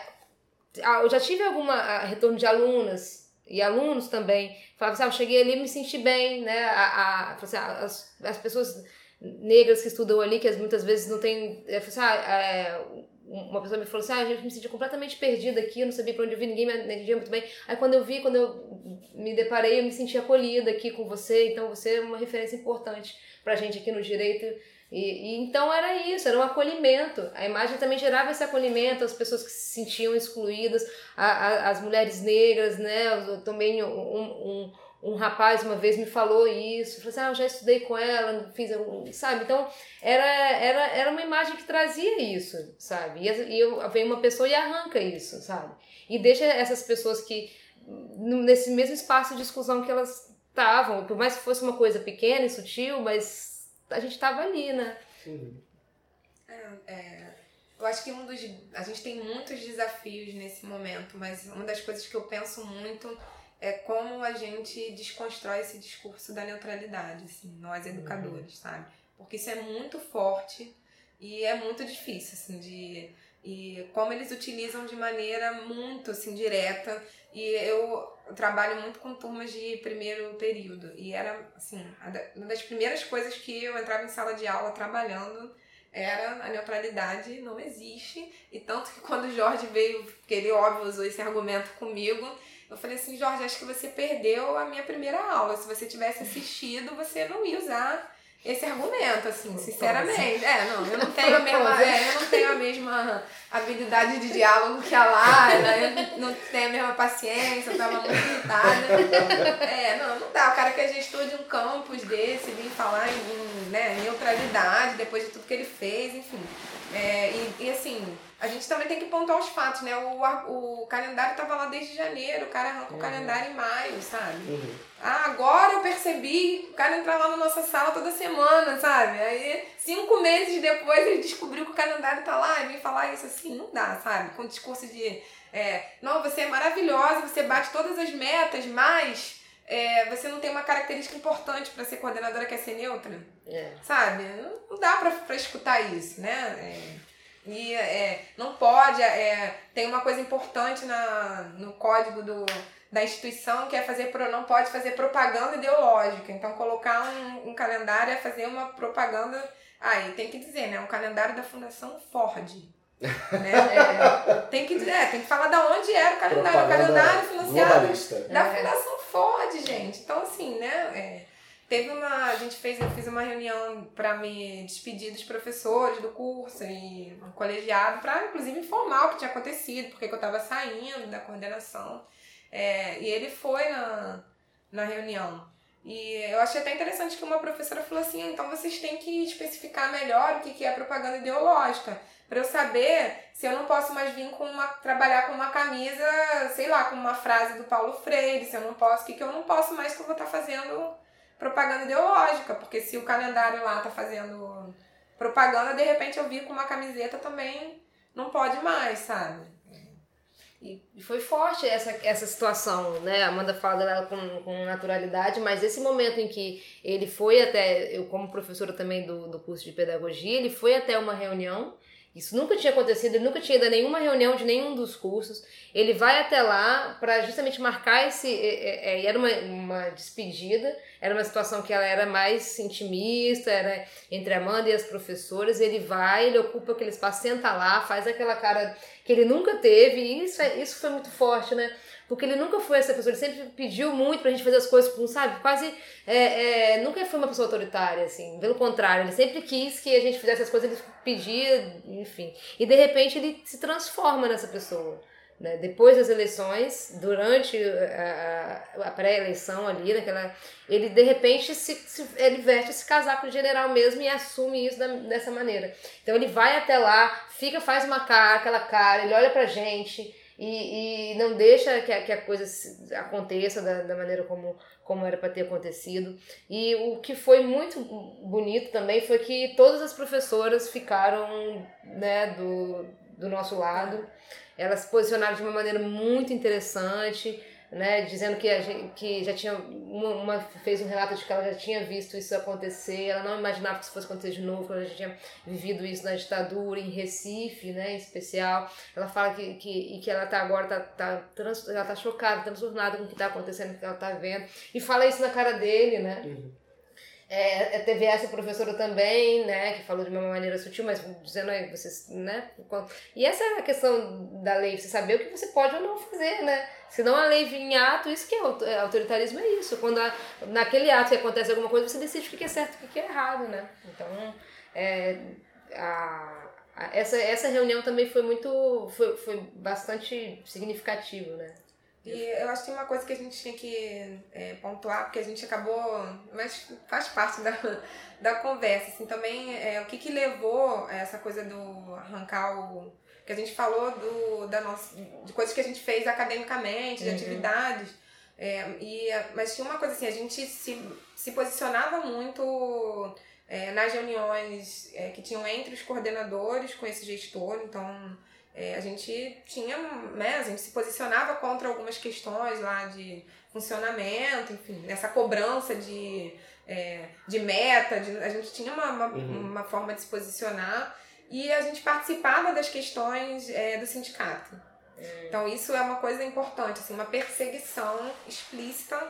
eu já tive alguma retorno de alunas e alunos também, falavam assim, ah, eu cheguei ali e me senti bem, né, a, a, assim, ah, as, as pessoas negras que estudam ali, que muitas vezes não tem, assim, ah, é, uma pessoa me falou assim, ah, eu me senti completamente perdida aqui, eu não sabia para onde eu vi, ninguém me atendia muito bem. Aí quando eu vi, quando eu me deparei, eu me senti acolhida aqui com você, então você é uma referência importante pra gente aqui no direito e, e, então era isso, era um acolhimento. A imagem também gerava esse acolhimento, as pessoas que se sentiam excluídas, a, a, as mulheres negras, né? Também um, um, um, rapaz uma vez me falou isso, falou assim, ah, eu já estudei com ela, fiz, sabe? Então era, era, era uma imagem que trazia isso, sabe? E, e eu, vem uma pessoa e arranca isso, sabe? E deixa essas pessoas que nesse mesmo espaço de discussão que elas estavam, por mais que fosse uma coisa pequena e sutil, mas a gente estava ali, né? Uhum. É, é, eu acho que um dos. A gente tem muitos desafios nesse momento, mas uma das coisas que eu penso muito é como a gente desconstrói esse discurso da neutralidade, assim, nós educadores, uhum. sabe? Porque isso é muito forte e é muito difícil, assim, de. E como eles utilizam de maneira muito, assim, direta. E eu trabalho muito com turmas de primeiro período. E era, assim, uma das primeiras coisas que eu entrava em sala de aula trabalhando era a neutralidade não existe. E tanto que quando o Jorge veio, porque ele, óbvio, usou esse argumento comigo, eu falei assim, Jorge, acho que você perdeu a minha primeira aula. Se você tivesse assistido, você não ia usar esse argumento, assim, sinceramente. É, não, eu não tenho a mesma, é, eu não tenho a mesma habilidade de diálogo que a Lara, eu não tenho a mesma paciência, eu tava muito irritada. É, não, não dá. O cara que é gestor de um campus desse, vir falar em, né, neutralidade depois de tudo que ele fez, enfim. É, e, e assim, a gente também tem que pontuar os fatos, né? O, o calendário tava lá desde janeiro, o cara arranca uhum. o calendário em maio, sabe? Uhum. Ah, agora eu percebi, o cara entra lá na nossa sala toda semana, sabe? Aí, cinco meses depois, ele descobriu que o calendário tá lá e vem falar isso assim, não dá, sabe? Com discurso de, é, não, você é maravilhosa, você bate todas as metas, mas é, você não tem uma característica importante para ser coordenadora que é ser neutra, é. sabe? Não dá pra, pra escutar isso, né? É. E é, não pode, é, tem uma coisa importante na, no código do, da instituição que é fazer, não pode fazer propaganda ideológica. Então, colocar um, um calendário é fazer uma propaganda. Aí, tem que dizer, né? Um calendário da Fundação Ford. né? É, tem que é, tem que falar da onde era o calendário. Propaganda o calendário financiado da é. Fundação Ford, gente. Então, assim, né? É, Teve uma. A gente fez, eu fiz uma reunião para me despedir dos professores do curso e um colegiado, para inclusive informar o que tinha acontecido, porque eu estava saindo da coordenação. É, e ele foi na, na reunião. E eu achei até interessante que uma professora falou assim: então vocês têm que especificar melhor o que é propaganda ideológica, para eu saber se eu não posso mais vir com uma trabalhar com uma camisa, sei lá, com uma frase do Paulo Freire, se eu não posso, o que, que eu não posso mais que eu vou estar tá fazendo propaganda ideológica, porque se o calendário lá tá fazendo propaganda, de repente eu vi com uma camiseta também não pode mais, sabe? E foi forte essa, essa situação, né? A Amanda fala dela com, com naturalidade, mas esse momento em que ele foi até, eu como professora também do, do curso de pedagogia, ele foi até uma reunião isso nunca tinha acontecido, ele nunca tinha ido a nenhuma reunião de nenhum dos cursos. Ele vai até lá para justamente marcar esse. E era uma, uma despedida. era uma situação que ela era mais intimista, era entre a Amanda e as professoras, ele vai, ele ocupa aquele espaço, senta lá, faz aquela cara que ele nunca teve, e isso, é, isso foi muito forte, né? Porque ele nunca foi essa pessoa, ele sempre pediu muito pra gente fazer as coisas com, sabe, quase. É, é, nunca foi uma pessoa autoritária, assim. Pelo contrário, ele sempre quis que a gente fizesse as coisas, ele pedia, enfim. E de repente ele se transforma nessa pessoa. Né? Depois das eleições, durante a, a pré-eleição ali, naquela, ele de repente se, se, ele veste esse casaco de general mesmo e assume isso da, dessa maneira. Então ele vai até lá, fica, faz uma cara, aquela cara, ele olha pra gente e, e não deixa que a, que a coisa aconteça da, da maneira como, como era para ter acontecido. E o que foi muito bonito também foi que todas as professoras ficaram né, do, do nosso lado. Elas se posicionaram de uma maneira muito interessante né, dizendo que, a gente, que já tinha uma, uma, fez um relato de que ela já tinha visto isso acontecer, ela não imaginava que isso fosse acontecer de novo, ela já tinha vivido isso na ditadura em Recife, né, em especial. Ela fala que, que, e que ela tá agora tá, tá, trans, ela tá chocada, transtornada com o que está acontecendo, com o que ela está vendo, e fala isso na cara dele, né? Uhum. É, teve essa professora também, né, que falou de uma maneira sutil, mas dizendo aí, vocês, né? E essa é a questão da lei, você saber o que você pode ou não fazer, né? Se não a lei vir em ato, isso que é, é autoritarismo, é isso. Quando a, naquele ato que acontece alguma coisa, você decide o que é certo e o que é errado, né? Então, é, a, a, essa, essa reunião também foi muito, foi, foi bastante significativo, né? E eu acho que tem uma coisa que a gente tinha que é, pontuar, porque a gente acabou, mas faz parte da, da conversa, assim, também é, o que que levou essa coisa do arrancar o... que a gente falou do, da nossa, de coisas que a gente fez academicamente, de uhum. atividades, é, e, mas tinha uma coisa assim, a gente se, se posicionava muito é, nas reuniões é, que tinham entre os coordenadores com esse gestor, então é, a gente tinha, né, a gente se posicionava contra algumas questões lá de funcionamento, enfim, nessa cobrança de, é, de meta, de, a gente tinha uma, uma, uhum. uma, forma de se posicionar e a gente participava das questões é, do sindicato. É. Então isso é uma coisa importante, assim, uma perseguição explícita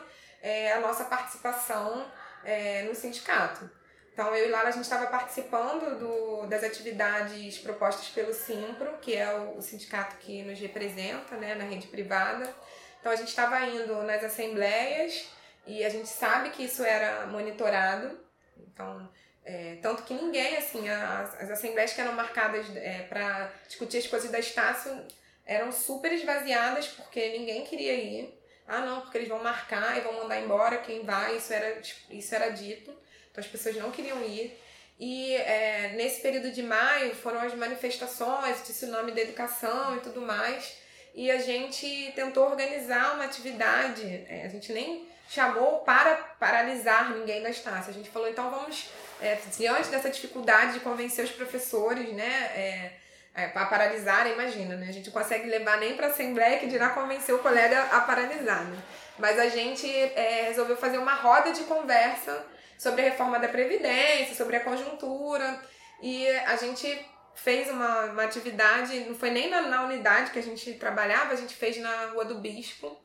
é, a nossa participação é, no sindicato. Então, eu e Lara, a gente estava participando do, das atividades propostas pelo Simpro, que é o, o, sindicato que nos representa né, na rede privada. Então, a gente estava indo nas assembleias e a gente sabe que isso era monitorado. Então, é, tanto que ninguém, assim, as, as assembleias que eram marcadas é, para discutir as coisas da Estácio eram super esvaziadas porque ninguém queria ir. Ah, não, porque eles vão marcar e vão mandar embora quem vai, isso era, isso era dito. Então as pessoas não queriam ir. E é, nesse período de maio foram as manifestações, disse o nome da educação e tudo mais. E a gente tentou organizar uma atividade, é, a gente nem chamou para paralisar ninguém da Estácia. A gente falou, então vamos, é, diante dessa dificuldade de convencer os professores, né, é, é, para paralisar, imagina, né? A gente consegue levar nem para a Assembleia que dirá convencer o colega a paralisar, né? Mas a gente é, resolveu fazer uma roda de conversa sobre a reforma da Previdência, sobre a conjuntura. E a gente fez uma, uma atividade, não foi nem na, na unidade que a gente trabalhava, a gente fez na Rua do Bispo.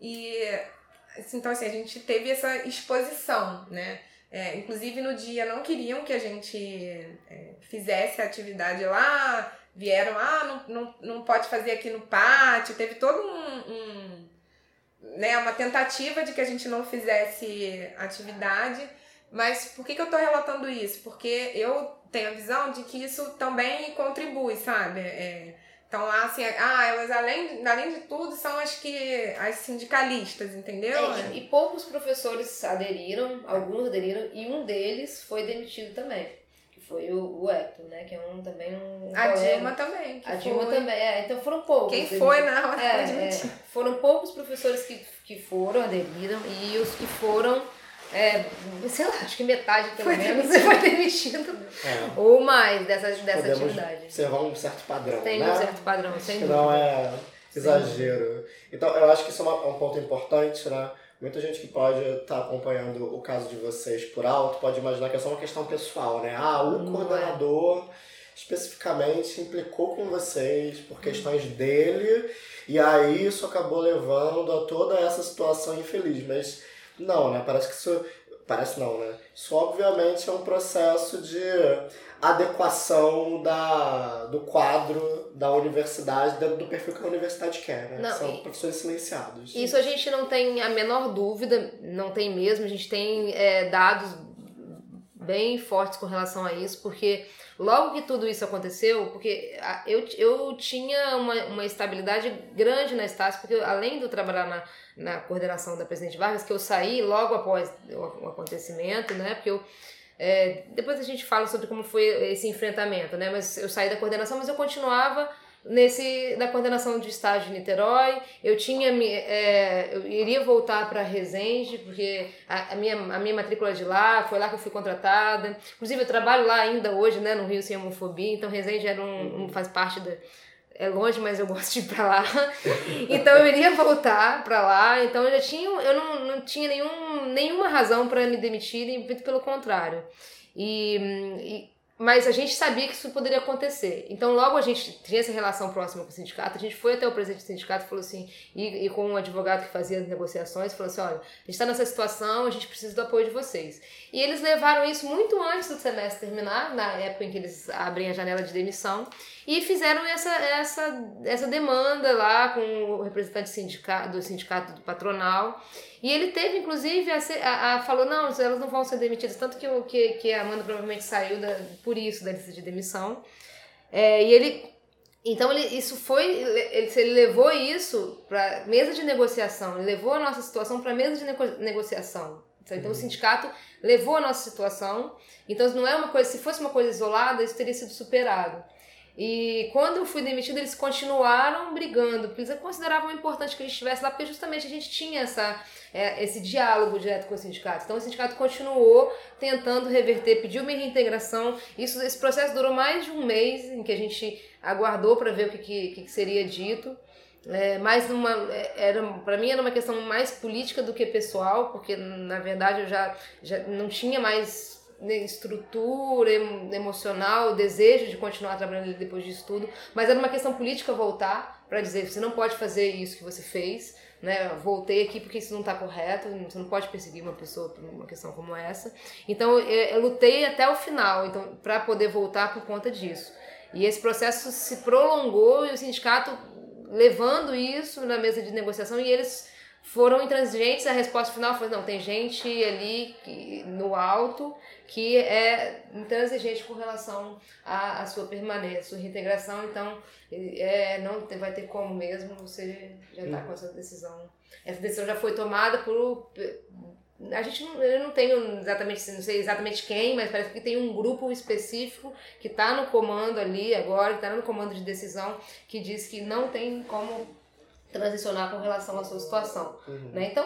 E assim, então, assim, a gente teve essa exposição, né? É, inclusive no dia não queriam que a gente é, fizesse a atividade lá, vieram, ah, não, não, não pode fazer aqui no pátio, teve todo um, um né, uma tentativa de que a gente não fizesse atividade. Mas por que, que eu tô relatando isso? Porque eu tenho a visão de que isso também contribui, sabe? É, então, assim, ah, elas além, além de tudo são as que as sindicalistas, entendeu? É, e, e, poucos professores aderiram, alguns aderiram, e um deles foi demitido também. Que foi o, o Hector, né? Que é um também um. A colega. Dilma também. a Dilma também, é. Então foram poucos. Quem foi na hora é, é, Foram poucos professores que, que foram, aderiram, e os que foram é, sei lá, acho que metade pelo foi menos demitido. foi demitido. É. Ou mais dessa, dessa Podemos atividade. observar um certo padrão. Tem né? um certo padrão, sem que dúvida. não é exagero. Sim. Então, eu acho que isso é um ponto importante, né? Muita gente que pode estar tá acompanhando o caso de vocês por alto pode imaginar que é só uma questão pessoal, né? Ah, o não coordenador é. especificamente implicou com vocês por questões hum. dele e aí isso acabou levando a toda essa situação infeliz. Mas Não, né? Parece que isso. Parece não, né? Isso obviamente é um processo de adequação da, do quadro da universidade, dentro do perfil que a universidade quer, né? Não, São e- professores silenciados. Isso a gente não tem a menor dúvida, não tem mesmo. A gente tem é, dados bem fortes com relação a isso, porque logo que tudo isso aconteceu, porque eu, eu tinha uma, uma estabilidade grande na Estácio, porque além de eu trabalhar na, na coordenação da Presidente Vargas, que eu saí logo após o, o acontecimento, né? Porque eu. é, depois a gente fala sobre como foi esse enfrentamento, né? Mas eu saí da coordenação, mas eu continuava nesse na coordenação de estágio em Niterói. Eu tinha me- é, eu iria voltar para Resende porque a, a minha a minha matrícula é de lá, foi lá que eu fui contratada. Inclusive eu trabalho lá ainda hoje, né, no Rio Sem Homofobia. Então Resende era um, um- faz parte da é longe, mas eu gosto de ir pra lá. Então eu iria voltar pra lá. Então eu já tinha, eu não, não tinha nenhum, nenhuma razão para me demitirem, muito pelo contrário. E, e- mas a gente sabia que isso poderia acontecer. Então logo a gente tinha essa relação próxima com o sindicato. A gente foi até o presidente do sindicato falou assim, e, e com um advogado que fazia as negociações, falou assim, olha, a gente está nessa situação, a gente precisa do apoio de vocês. E eles levaram isso muito antes do semestre terminar, na época em que eles abrem a janela de demissão, e fizeram essa, essa, essa demanda lá com o representante sindicato, do sindicato do patronal. E ele teve, inclusive, a, a- a- falou, não, elas não vão ser demitidas. Tanto que, o- que, que a Amanda provavelmente saiu da- por isso da lista de demissão. É, e ele. Então ele, isso foi. Ele, ele levou isso para mesa de negociação, ele levou a nossa situação para mesa de nego- negociação. Então o sindicato levou a nossa situação. Então não é uma coisa, se fosse uma coisa isolada, isso teria sido superado. E quando eu fui demitida, eles continuaram brigando, porque eles consideravam importante que gente estivesse lá, porque justamente a gente tinha essa, é, esse diálogo direto com o sindicato. Então o sindicato continuou tentando reverter, pediu minha reintegração. Isso, esse processo durou mais de um mês, em que a gente aguardou para ver o que, que, que seria dito. É, mais numa, é, era para mim era uma questão mais política do que pessoal, porque na verdade eu já, já não tinha mais estrutura em- emocional, desejo de continuar trabalhando depois disso tudo, mas era uma questão política voltar para dizer você não pode fazer isso que você fez, né? Voltei aqui porque isso não está correto, você não pode perseguir uma pessoa por uma questão como essa. Então eu, eu lutei até o final, então para poder voltar por conta disso. E esse processo se prolongou e o sindicato levando isso na mesa de negociação e eles foram intransigentes. A resposta final foi: não, tem gente ali no alto que é intransigente com relação à, à sua permanência, sua reintegração. Então, é, não tem- vai ter como mesmo, você já está com essa decisão. Essa decisão já foi tomada por. A gente não, eu não tenho exatamente, não sei exatamente quem, mas parece que tem um grupo específico que está no comando ali agora, que está no comando de decisão, que diz que não tem como transicionar com relação à sua situação. Né? Então,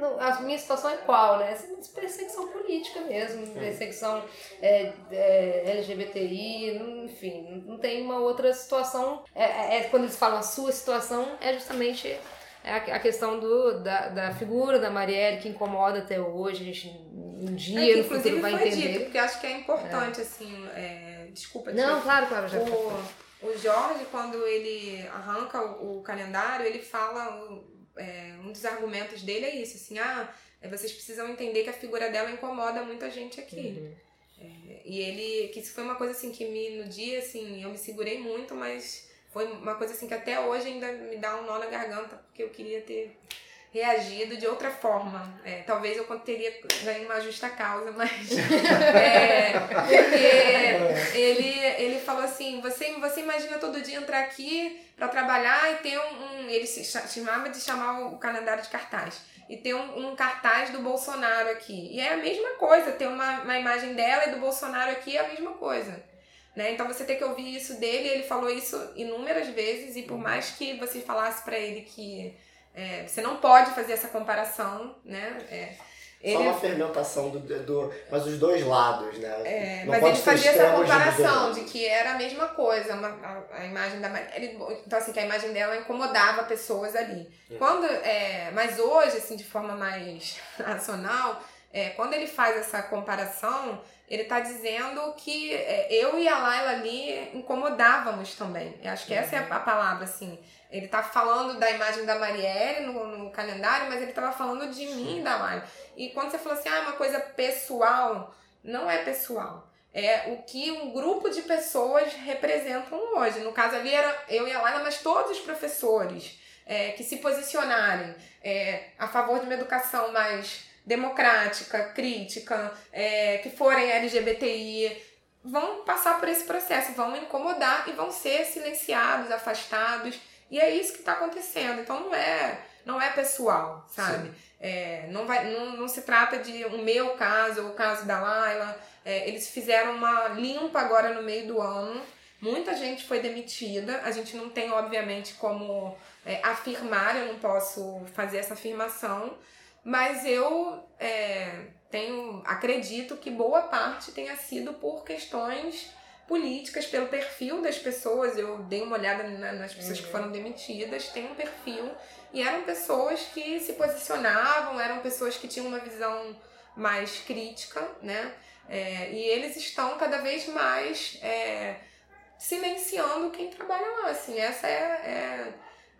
no- a minha situação é qual? Né? Essa perseguição política mesmo, perseguição é, é, LGBTI, não- enfim, não tem uma outra situação. É, é- é quando eles falam a sua situação, é justamente a, questão do, da, da figura da Marielle que incomoda até hoje, a gente um dia É, que, no inclusive futuro vai entender. dito, porque acho que é importante, assim, é, desculpa, Não, claro, claro, já O, o Jorge, quando ele arranca o, o calendário, ele fala, é, um dos argumentos dele é isso, assim, ah, é, vocês precisam entender que a figura dela incomoda muita gente aqui. Uhum. É, e ele, que isso foi uma coisa assim que me, no dia, assim, eu me segurei muito, mas foi uma coisa assim que até hoje ainda me dá um nó na garganta, porque eu queria ter reagido de outra forma. É, talvez eu teria ganho uma justa causa, mas. é, porque ele, ele falou assim: você, você imagina todo dia entrar aqui pra trabalhar e ter um. um- ele se cha- chamava de chamar o calendário de cartaz. E ter um, um cartaz do Bolsonaro aqui. E é a mesma coisa, ter uma, uma imagem dela e do Bolsonaro aqui é a mesma coisa. Né? Então você tem que ouvir isso dele, ele falou isso inúmeras vezes, e por mais que você falasse pra ele que é, você não pode fazer essa comparação, né? É, ele, Só uma fermentação do, do. Mas os dois lados, né? é, Não mas pode ele fazia essa de comparação governo. de que era a mesma coisa, uma, a, a imagem da Marielle. Então, assim, que a imagem dela incomodava pessoas ali. Quando, é, mas hoje, assim, de forma mais racional, é, quando ele faz essa comparação, ele está dizendo que é, eu e a Laila ali incomodávamos também. Eu acho que essa é a, a palavra, assim. Ele tá falando da imagem da Marielle no, no calendário, mas ele estava falando de mim e da Laila. E quando você falou assim, ah, é uma coisa pessoal, não é pessoal. É o que um grupo de pessoas representam hoje. No caso ali era eu e a Laila, mas todos os professores é, que se posicionarem é, a favor de uma educação mais democrática, crítica, é, que forem LGBTI, vão passar por esse processo, vão incomodar e vão ser silenciados, afastados. E é isso que está acontecendo. Então não é, não é pessoal, sabe? É, não, vai, não, não se trata de o meu caso ou o caso da Laila. É, eles fizeram uma limpa agora no meio do ano. Muita gente foi demitida. A gente não tem, obviamente, como é, afirmar, eu não posso fazer essa afirmação, mas eu é, tenho, acredito que boa parte tenha sido por questões políticas, pelo perfil das pessoas. Eu dei uma olhada nas pessoas uhum. que foram demitidas, tem um perfil, e eram pessoas que se posicionavam, eram pessoas que tinham uma visão mais crítica, né? É, e eles estão cada vez mais é, silenciando quem trabalha lá. Assim, essa é, é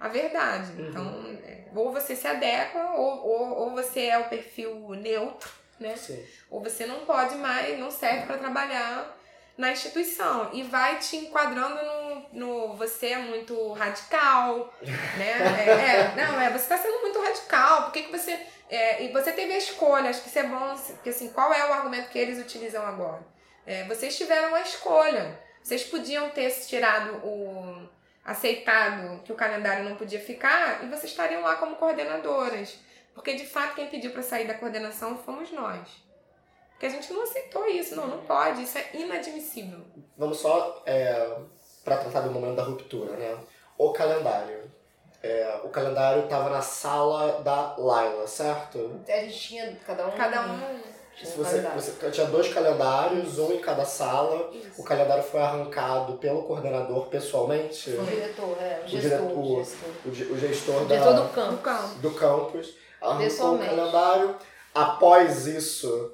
a verdade. Uhum. Então, é, ou você se adequa, ou, ou, ou você é o perfil neutro, né? Sim. Ou você não pode mais, não serve para trabalhar na instituição. E vai te enquadrando no. no você é muito radical, né? É, é, não, é, você está sendo muito radical. Por que, que você. É, e você teve a escolha, acho que isso é bom, porque assim, qual é o argumento que eles utilizam agora? É, vocês tiveram a escolha. Vocês podiam ter tirado o aceitado que o calendário não podia ficar e vocês estariam lá como coordenadoras. Porque de fato quem pediu para sair da coordenação fomos nós. Porque a gente não aceitou isso, não, não pode, isso é inadmissível. Vamos só é, para tratar do momento da ruptura, né? O calendário. É, o calendário estava na sala da Laila, certo? A gente tinha cada um. Cada um se você, você tinha dois calendários, um em cada sala. Isso. O calendário foi arrancado pelo coordenador pessoalmente. O diretor, é, o, o gestor. Diretor, o, gestor, o gestor, o da, diretor do campus. Do campus. Arrancou o calendário. Após isso,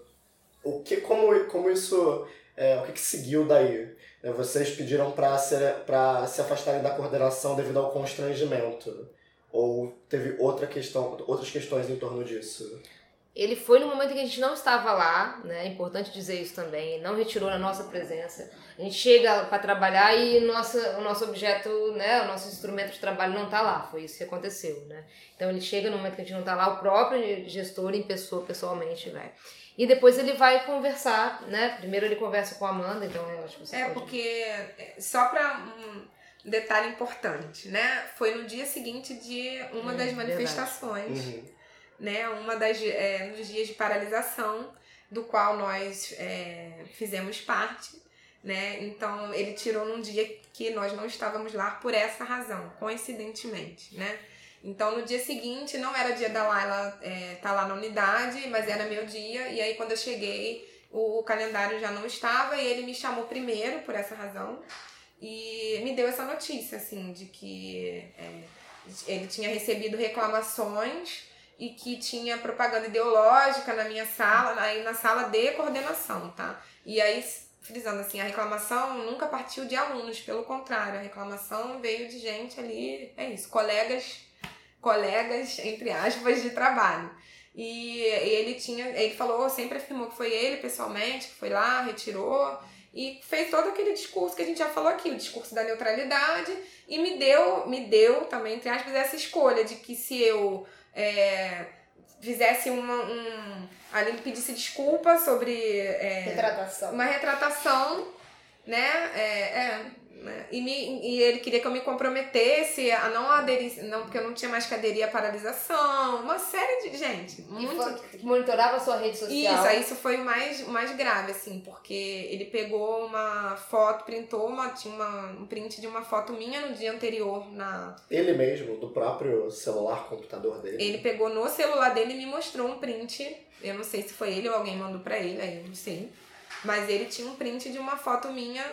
o que, como, como isso. É, o que, que seguiu daí? É, vocês pediram para se, se afastarem da coordenação devido ao constrangimento? Ou teve outra questão, outras questões em torno disso? Ele foi no momento em que a gente não estava lá, né? É importante dizer isso também, não retirou a nossa presença. A gente chega para trabalhar e nossa, o nosso objeto, né, o nosso instrumento de trabalho não está lá. Foi isso que aconteceu, né? Então ele chega no momento que a gente não está lá, o próprio gestor em pessoa, pessoalmente, vai. E depois ele vai conversar, né? Primeiro ele conversa com a Amanda, então eu acho que você É, pode... porque é, só para um detalhe importante, né? Foi no dia seguinte de uma é, das manifestações. Uhum né, uma das é, nos dias de paralisação do qual nós é, fizemos parte, né? Então ele tirou num dia que nós não estávamos lá por essa razão, coincidentemente, né? Então no dia seguinte não era dia da Laila é, tá lá na unidade, mas era meu dia e aí quando eu cheguei o, o calendário já não estava e ele me chamou primeiro por essa razão e me deu essa notícia assim de que é, ele tinha recebido reclamações e que tinha propaganda ideológica na minha sala, aí na sala de coordenação, tá? E aí, frisando assim, a reclamação nunca partiu de alunos, pelo contrário, a reclamação veio de gente ali, é isso, colegas, colegas, entre aspas, de trabalho. E ele tinha, ele falou, sempre afirmou que foi ele pessoalmente, que foi lá, retirou e fez todo aquele discurso que a gente já falou aqui, o discurso da neutralidade, e me deu, me deu também, entre aspas, essa escolha de que se eu é, fizesse uma, um. Ali pedisse desculpa sobre. É, retratação. Uma retratação, né? É, é né? E, me, e ele queria que eu me comprometesse a não aderir, não, porque eu não tinha mais que aderir à paralisação, uma série de gente. Muito... Que monitorava a sua rede social. Isso, aí isso foi o mais, mais grave, assim, porque ele pegou uma foto, printou, uma, tinha uma, um print de uma foto minha no dia anterior na. Ele mesmo, do próprio celular, computador dele. Ele pegou no celular dele e me mostrou um print. Eu não sei se foi ele ou alguém mandou pra ele, aí eu não sei. Mas ele tinha um print de uma foto minha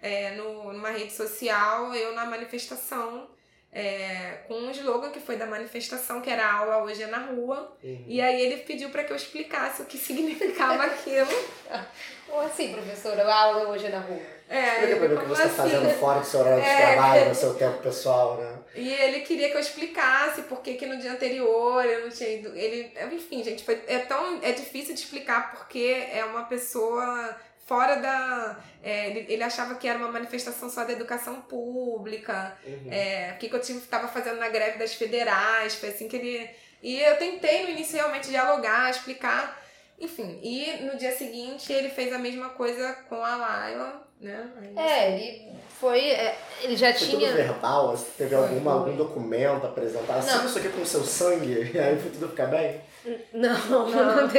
é, no, numa rede social, eu na manifestação. é, com um slogan que foi da manifestação, que era a aula hoje é na rua. Uhum. E aí ele pediu para que eu explicasse o que significava aquilo. Como assim, professora? A aula hoje é na rua. É, Explica pra mim o que você está assim? fazendo fora do seu horário de é, trabalho, no seu tempo pessoal, né? E ele queria que eu explicasse porque que no dia anterior eu não tinha ido. Ele, enfim, gente, foi, é tão é difícil de explicar porque é uma pessoa fora da. É, ele, ele, achava que era uma manifestação só da educação pública. Uhum. É, o que, que eu estava fazendo na greve das federais. Foi assim que ele. E eu tentei inicialmente dialogar, explicar. Enfim, e no dia seguinte ele fez a mesma coisa com a Laila, né? Aí, é, ele foi. É, ele já foi tinha. Tudo verbal? Teve foi, alguma, foi. algum documento apresentado? Não. isso aqui com o seu sangue? E aí foi tudo ficar bem? Não, não, não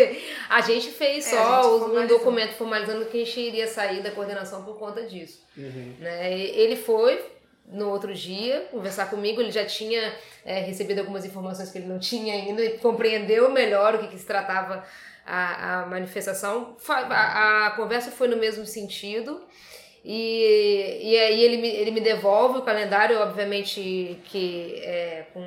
A gente fez é, só gente um documento formalizando que a gente iria sair da coordenação por conta disso. Uhum. Né? Ele foi no outro dia conversar comigo, ele já tinha é, recebido algumas informações que ele não tinha ainda e compreendeu melhor o que, que se tratava a, a manifestação. A, a, conversa foi no mesmo sentido. E, e aí ele me, ele me devolve o calendário, obviamente que é, com,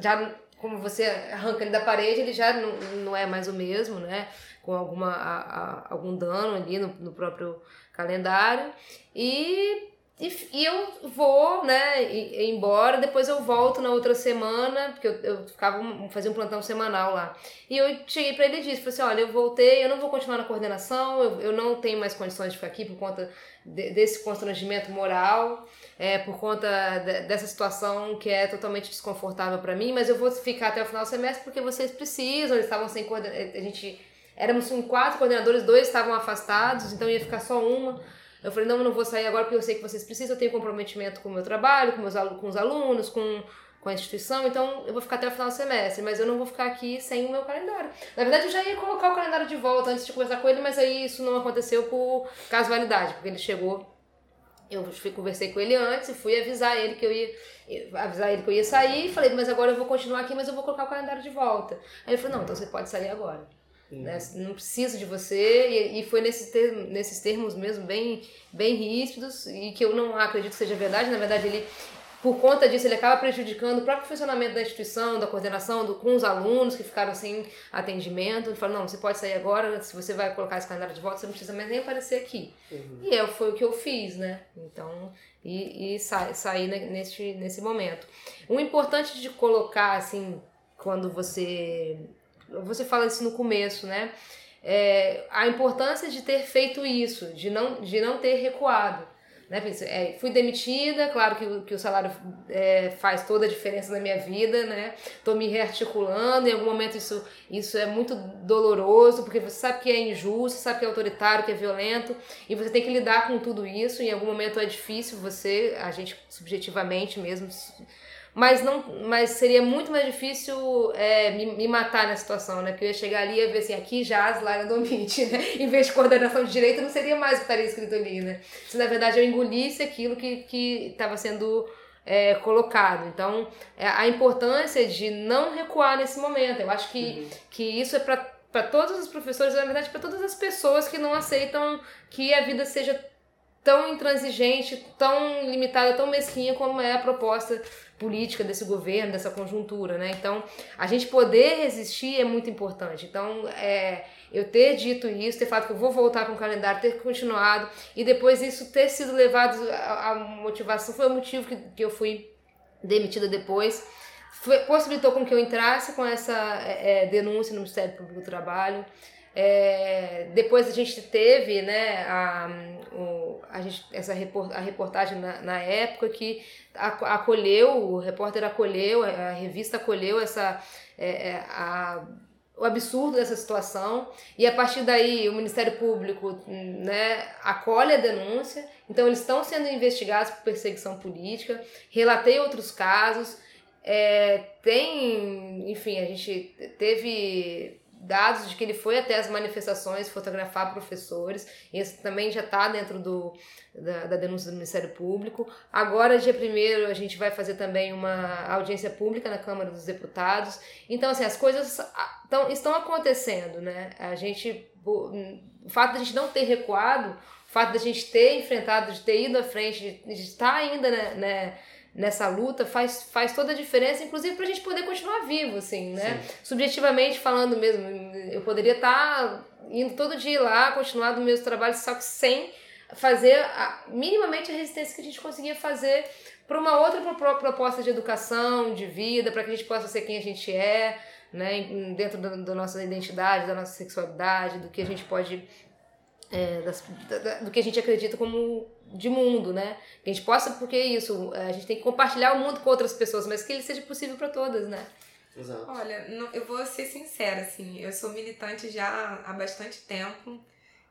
já como você arranca ele da parede, ele já não, não é mais o mesmo, né? Com alguma, a, a, algum dano ali no, no próprio calendário. E e, e, eu vou, né, embora, depois eu volto na outra semana, porque eu, eu ficava, fazia um plantão semanal lá. E eu cheguei para ele e disse, falei assim, olha, eu voltei, eu não vou continuar na coordenação, eu, eu não tenho mais condições de ficar aqui por conta de, desse constrangimento moral, é, por conta de, dessa situação que é totalmente desconfortável para mim, mas eu vou ficar até o final do semestre porque vocês precisam, eles estavam sem coordenação, a gente... Éramos quatro coordenadores, dois estavam afastados, então ia ficar só uma. Eu falei, não, eu não vou sair agora porque eu sei que vocês precisam, eu tenho comprometimento com o meu trabalho, com, meus, com os alunos, com, com a instituição, então eu vou ficar até o final do semestre, mas eu não vou ficar aqui sem o meu calendário. Na verdade, eu já ia colocar o calendário de volta antes de conversar com ele, mas aí isso não aconteceu por casualidade, porque ele chegou, eu fui, conversei com ele antes e fui avisar ele que eu ia avisar ele que eu ia sair e falei, mas agora eu vou continuar aqui, mas eu vou colocar o calendário de volta. Aí ele falou, não, então você pode sair agora. Né? Não preciso de você. E, e foi nesse termo, nesses termos mesmo, bem, bem ríspidos, e que eu não acredito que seja verdade. Na verdade, ele, por conta disso, ele acaba prejudicando o próprio funcionamento da instituição, da coordenação, do, com os alunos que ficaram sem atendimento. Ele fala: não, você pode sair agora, se você vai colocar esse calendário de volta, você não precisa mais nem aparecer aqui. Uhum. E é, foi o que eu fiz, né? Então, e, e sa, saí nesse, nesse momento. O importante de colocar, assim, quando você você fala isso no começo, né? É, a importância de ter feito isso, de não, de não ter recuado. Né? É, fui demitida, claro que, o, que o salário é, faz toda a diferença na minha vida, né? Tô me rearticulando, em algum momento isso, isso é muito doloroso, porque você sabe que é injusto, sabe que é autoritário, que é violento, e você tem que lidar com tudo isso, em algum momento é difícil você, a gente subjetivamente mesmo, mas não mas seria muito mais difícil é, me, me, matar na situação, né? Porque eu ia chegar ali e ia ver assim, aqui jaz Lara Domite, né? Em vez de coordenação de direito, não seria mais o que estaria escrito ali, né? Se na verdade eu engolisse aquilo que estava sendo é, colocado. Então, é, a importância de não recuar nesse momento. Eu acho que, uhum. que isso é para todos os professores, na verdade, para todas as pessoas que não aceitam que a vida seja tão intransigente, tão limitada, tão mesquinha como é a proposta política desse governo, dessa conjuntura, né? Então, a gente poder resistir é muito importante. Então, é, eu ter dito isso, ter falado que eu vou voltar com o calendário, ter continuado e depois isso ter sido levado à motivação foi o motivo que, que eu fui demitida depois. Foi, possibilitou com que eu entrasse com essa é, é denúncia no Ministério Público do Trabalho. É, depois a gente teve né, a, a gente, essa report, a reportagem na, na época que acolheu, o repórter acolheu, a revista acolheu essa, é, é, a, o absurdo dessa situação. E a partir daí o Ministério Público né, acolhe a denúncia, então eles estão sendo investigados por perseguição política, relatei outros casos, é, tem, enfim, a gente teve dados de que ele foi até as manifestações fotografar professores. Esse também já está dentro do, da, da, denúncia do Ministério Público. Agora, dia 1 a gente vai fazer também uma audiência pública na Câmara dos Deputados. Então, assim, as coisas tão, estão acontecendo, né? A gente, o fato de a gente não ter recuado, o fato de a gente ter enfrentado, de ter ido à frente, de, de estar ainda, né, né nessa luta faz, faz toda a diferença, inclusive para a gente poder continuar vivo, assim, né? Sim. Subjetivamente falando mesmo, eu poderia estar tá indo todo dia lá, continuar do mesmo trabalho, só que sem fazer a, minimamente a resistência que a gente conseguia fazer para uma outra proposta de educação, de vida, para que a gente possa ser quem a gente é, né, dentro da nossa identidade, da nossa sexualidade, do que a gente pode é, das, da, do que a gente acredita como de mundo, né? Que a gente possa, porque é isso, a gente tem que compartilhar o mundo com outras pessoas, mas que ele seja possível para todas, né? Exato. Olha, eu vou ser sincera, assim, eu sou militante já há bastante tempo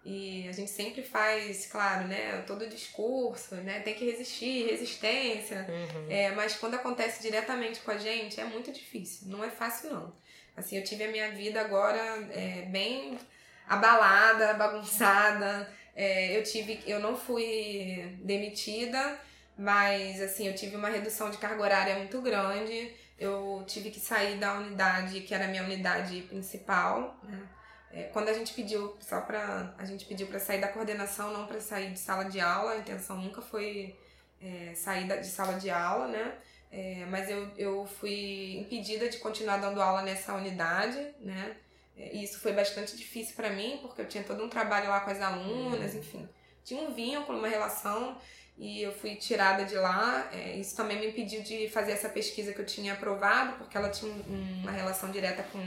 e a gente sempre faz, claro, né, todo o discurso, né, tem que resistir, resistência, uhum. é, mas quando acontece diretamente com a gente é muito difícil, não é fácil não. Assim, eu tive a minha vida agora é, bem abalada, bagunçada, é, eu tive, eu não fui demitida, mas assim, eu tive uma redução de carga horária muito grande, eu tive que sair da unidade que era a minha unidade principal, né? É, quando a gente pediu, só para a gente pediu para sair da coordenação, não para sair de sala de aula, a intenção nunca foi é, sair de sala de aula, né? É, mas eu, eu fui impedida de continuar dando aula nessa unidade, né? É, e isso foi bastante difícil para mim, porque eu tinha todo um trabalho lá com as alunas, uhum. enfim. Tinha um vínculo, uma relação, e eu fui tirada de lá. É, isso também me impediu de fazer essa pesquisa que eu tinha aprovado, porque ela tinha uma relação direta com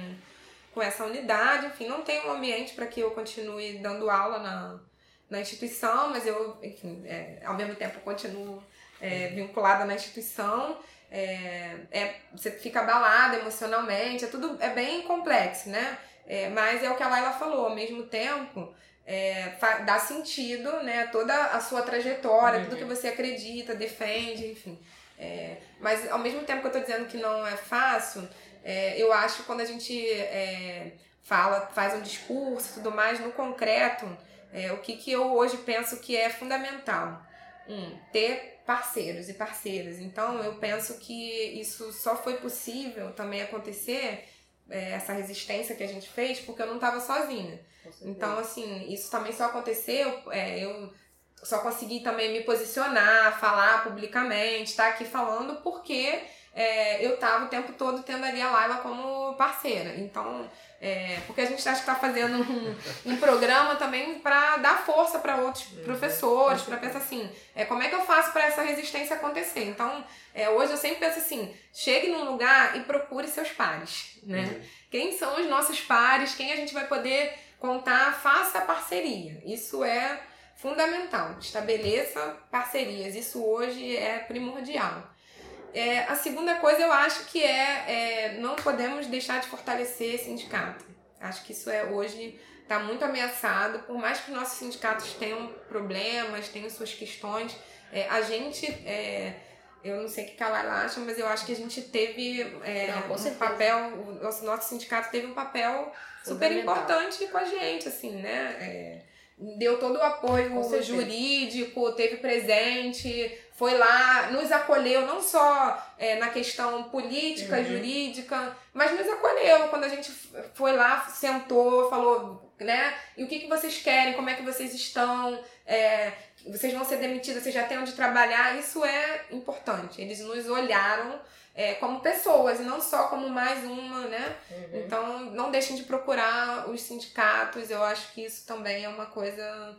com essa unidade, enfim, não tem um ambiente para que eu continue dando aula na, na instituição, mas eu, enfim, é, ao mesmo tempo continuo é, vinculada na instituição. É, é, você fica abalada emocionalmente, é tudo é bem complexo, né? É, mas é o que a Laila falou, ao mesmo tempo é, dá sentido, né? Toda a sua trajetória, uhum. tudo que você acredita, defende, enfim. É, mas ao mesmo tempo que eu tô dizendo que não é fácil, é, eu acho que quando a gente é, fala, faz um discurso e tudo mais, no concreto, é, o que, que eu hoje penso que é fundamental? Um, ter parceiros e parceiras. Então, eu penso que isso só foi possível também acontecer, é, essa resistência que a gente fez, porque eu não estava sozinha. Então, assim, isso também só aconteceu, é, eu só consegui também me posicionar, falar publicamente, estar tá aqui falando porque é, eu tava o tempo todo tendo ali a Laila como parceira. Então, é, porque a gente acha que está fazendo um, um, programa também para dar força para outros uhum. professores, para pensar assim, é, como é que eu faço para essa resistência acontecer? Então, é, hoje eu sempre penso assim, chegue num lugar e procure seus pares, né? Uhum. Quem são os nossos pares? Quem a gente vai poder contar? Faça parceria. Isso é fundamental. Estabeleça parcerias. Isso hoje é primordial. É, a segunda coisa eu acho que é, é não podemos deixar de fortalecer sindicato. Acho que isso é hoje está muito ameaçado, por mais que nossos sindicatos tenham problemas, tenham suas questões, é, a gente, é, eu não sei o que a Lara acha, mas eu acho que a gente teve é, não, um papel, o nosso, nosso sindicato teve um papel super importante com a gente, assim, né? É, deu todo o apoio jurídico, teve presente, foi lá, nos acolheu não só é, na questão política, uhum. jurídica, mas nos acolheu quando a gente foi lá, sentou, falou, né? E o que, que vocês querem, como é que vocês estão, é, vocês vão ser demitidos, vocês já têm onde trabalhar, isso é importante. Eles nos olharam é, como pessoas e não só como mais uma, né? Uhum. Então não deixem de procurar os sindicatos, eu acho que isso também é uma coisa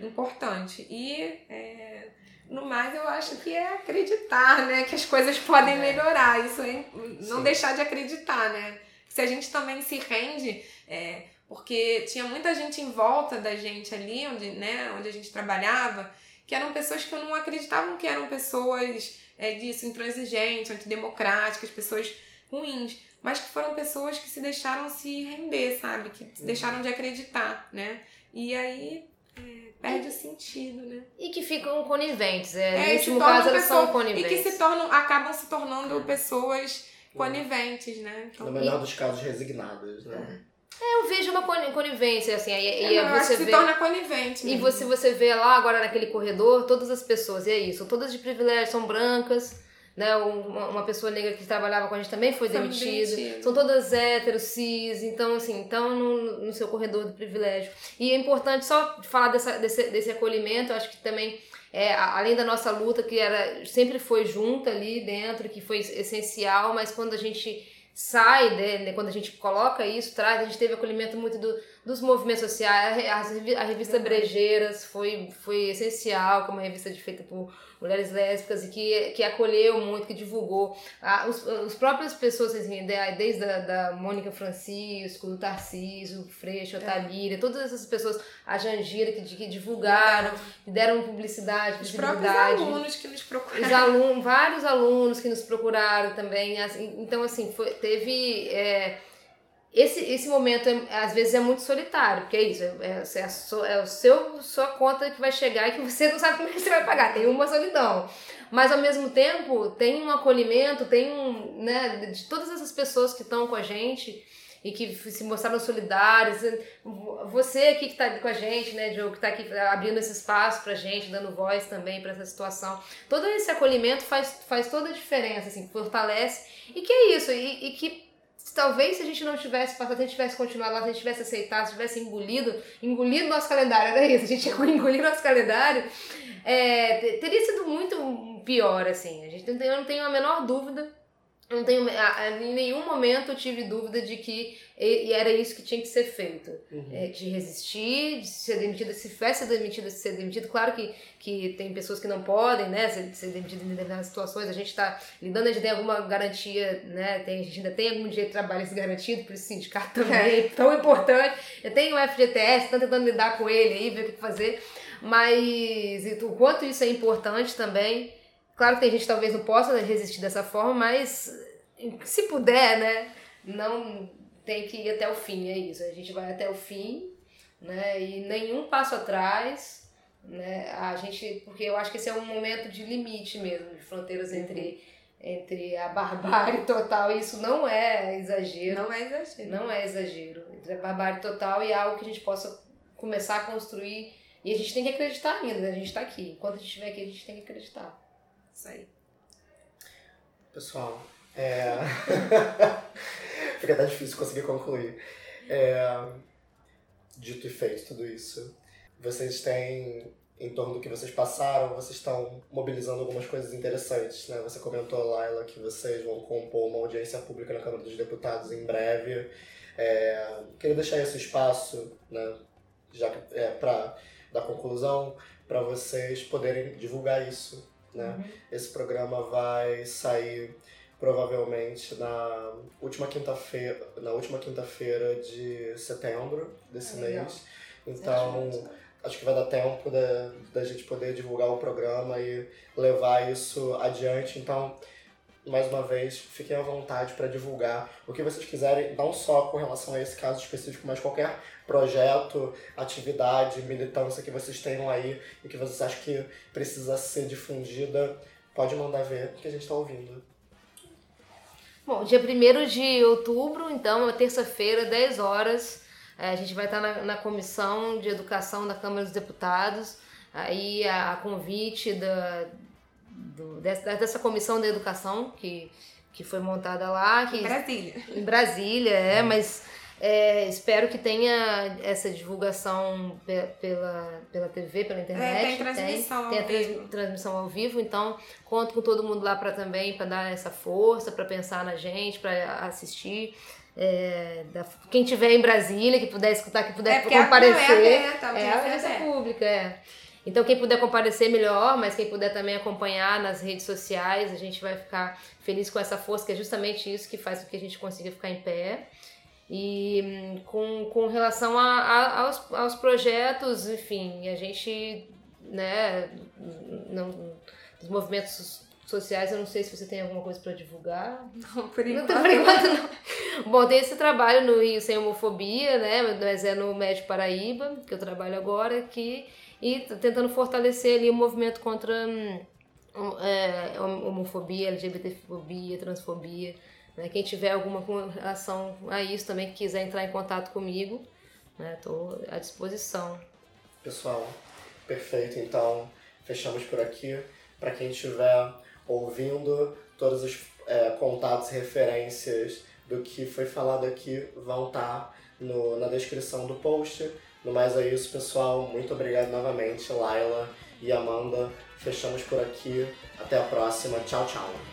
importante. E é, no mais, eu acho que é acreditar, né? Que as coisas podem é. melhorar. Isso é não Sim. deixar de acreditar, né? Se a gente também se rende, é, porque tinha muita gente em volta da gente ali, onde, né, onde a gente trabalhava, que eram pessoas que eu não acreditavam que eram pessoas é, disso, intransigentes, antidemocráticas, pessoas ruins, mas que foram pessoas que se deixaram se render, sabe? Que se deixaram de acreditar, né? E aí perde o sentido, né? E que ficam coniventes. É, é no último caso, elas são coniventes. E que se tornam, acabam se tornando pessoas coniventes, né? Então, no melhor e... dos casos, resignadas, né? É, eu vejo uma conivência, assim, e, é, e você se vê, torna conivente. Mesmo. E você, você vê lá agora naquele corredor, todas as pessoas, e é isso, todas de privilégio, são brancas, né? Uma, uma pessoa negra que trabalhava com a gente também foi demitida. São todas héteros, cis, então assim, então no, no seu corredor do privilégio. E é importante só falar dessa, desse, desse acolhimento, eu acho que também é, além da nossa luta, que era sempre foi junta ali dentro, que foi essencial, mas quando a gente sai, né, quando a gente coloca isso, traz, a gente teve acolhimento muito do, dos movimentos sociais, a, revista Brejeiras foi, foi essencial, como uma revista feita por mulheres lésbicas e que, que acolheu muito, que divulgou. Ah, os, os próprias pessoas, assim, desde a da Mônica Francisco, do Tarcísio, o Freixo, a é. Talíria, todas essas pessoas, a Jangira, que, que divulgaram, que deram publicidade, Os próprios alunos que nos procuraram. Os alunos, vários alunos que nos procuraram também. Assim, então, assim, foi, teve... É, esse, esse momento é, às vezes é muito solitário, porque é isso, é, é, é, a sua, é o seu sua conta que vai chegar e que você não sabe como é que você vai pagar, tem uma solidão. Mas ao mesmo tempo tem um acolhimento, tem um, né, de todas essas pessoas que estão com a gente e que se mostraram solidários. Você aqui que está com a gente, né, Diogo, que está aqui abrindo esse espaço pra gente, dando voz também para essa situação. Todo esse acolhimento faz, faz toda a diferença, assim, fortalece. E que é isso, e, e que talvez se a gente não tivesse passado, se a gente tivesse continuado lá, se a gente tivesse aceitado, se tivesse engolido, engolido nosso calendário, era isso, a gente engolido nosso calendário, é, teria sido muito pior, assim. A gente não tem, não tenho a menor dúvida não tenho, em nenhum momento eu tive dúvida de que era isso que tinha que ser feito. Uhum. É, de resistir, de ser demitida, se tivesse demitido, de ser demitido. Claro que, que tem pessoas que não podem né, ser, ser demitidas em determinadas situações. A gente está lidando, a gente tem alguma garantia, né, tem, a gente ainda tem algum direito de trabalho garantido, por esse sindicato também é tão importante. Eu tenho o FGTS, estou tentando lidar com ele aí, ver o que fazer. Mas o quanto isso é importante também Claro que tem gente que talvez não possa resistir dessa forma, mas se puder, né? Não tem que ir até o fim, é isso. A gente vai até o fim, né? E nenhum passo atrás, né? A gente, porque eu acho que esse é um momento de limite mesmo, de fronteiras uhum. entre entre a barbárie total, e isso não é exagero. Não é exagero. Não é exagero. Entre a barbárie total e algo que a gente possa começar a construir. E a gente tem que acreditar ainda, né? A gente está aqui. Enquanto a gente estiver aqui, a gente tem que acreditar. Isso aí. Pessoal, é... fica até difícil conseguir concluir. É... Dito e feito tudo isso, vocês têm, em torno do que vocês passaram, vocês estão mobilizando algumas coisas interessantes, né? Você comentou, Laila, que vocês vão compor uma audiência pública na Câmara dos Deputados em breve. É... Queria deixar esse espaço, né? Já é, para dar conclusão, para vocês poderem divulgar isso né? Uhum. Esse programa vai sair provavelmente na última quinta-feira, na última quinta-feira de setembro desse é mês. Então, acho que vai dar tempo da, da gente poder divulgar o programa e levar isso adiante. Então, mais uma vez, fiquem à vontade para divulgar o que vocês quiserem, não só com relação a esse caso específico, mas qualquer projeto, atividade, militância que vocês tenham aí e que vocês acham que precisa ser difundida, pode mandar ver que a gente está ouvindo. Bom, dia 1 de outubro, então, é terça-feira, 10 horas, é, a gente vai estar na, na Comissão de Educação da Câmara dos Deputados, aí a, a convite da, do, dessa, dessa comissão de educação que, que foi montada lá. Que, em Brasília. Em Brasília, é, mas é, espero que tenha essa divulgação pela, pela TV, pela internet. É, tem transmissão tem, ao tem vivo. a transmissão ao vivo, então conto com todo mundo lá para também para dar essa força, para pensar na gente, para assistir. É, da, quem tiver em Brasília, que puder escutar, que puder é, comparecer. É, aberta, é a audiência pública, é. Então, quem puder comparecer, melhor, mas quem puder também acompanhar nas redes sociais, a gente vai ficar feliz com essa força, que é justamente isso que faz com que a gente consiga ficar em pé. E hum, com, com relação a, a, aos, aos projetos, enfim, a gente, né, não, os movimentos sociais, eu não sei se você tem alguma coisa para divulgar. Não, por enquanto. Não, por enquanto não. Bom, tem esse trabalho no Rio Sem Homofobia, né, mas é no Médio Paraíba, que eu trabalho agora, que e tentando fortalecer ali o movimento contra hum, é, homofobia, LGBTfobia, transfobia. Né? Quem tiver alguma relação a isso também, quiser entrar em contato comigo, estou né? à disposição. Pessoal, perfeito. Então, fechamos por aqui. Para quem estiver ouvindo, todos os é, contatos e referências do que foi falado aqui vão estar tá na descrição do post. No mais é isso, pessoal. Muito obrigado novamente, Laila e Amanda, Fechamos por aqui. Até a próxima. Tchau, tchau.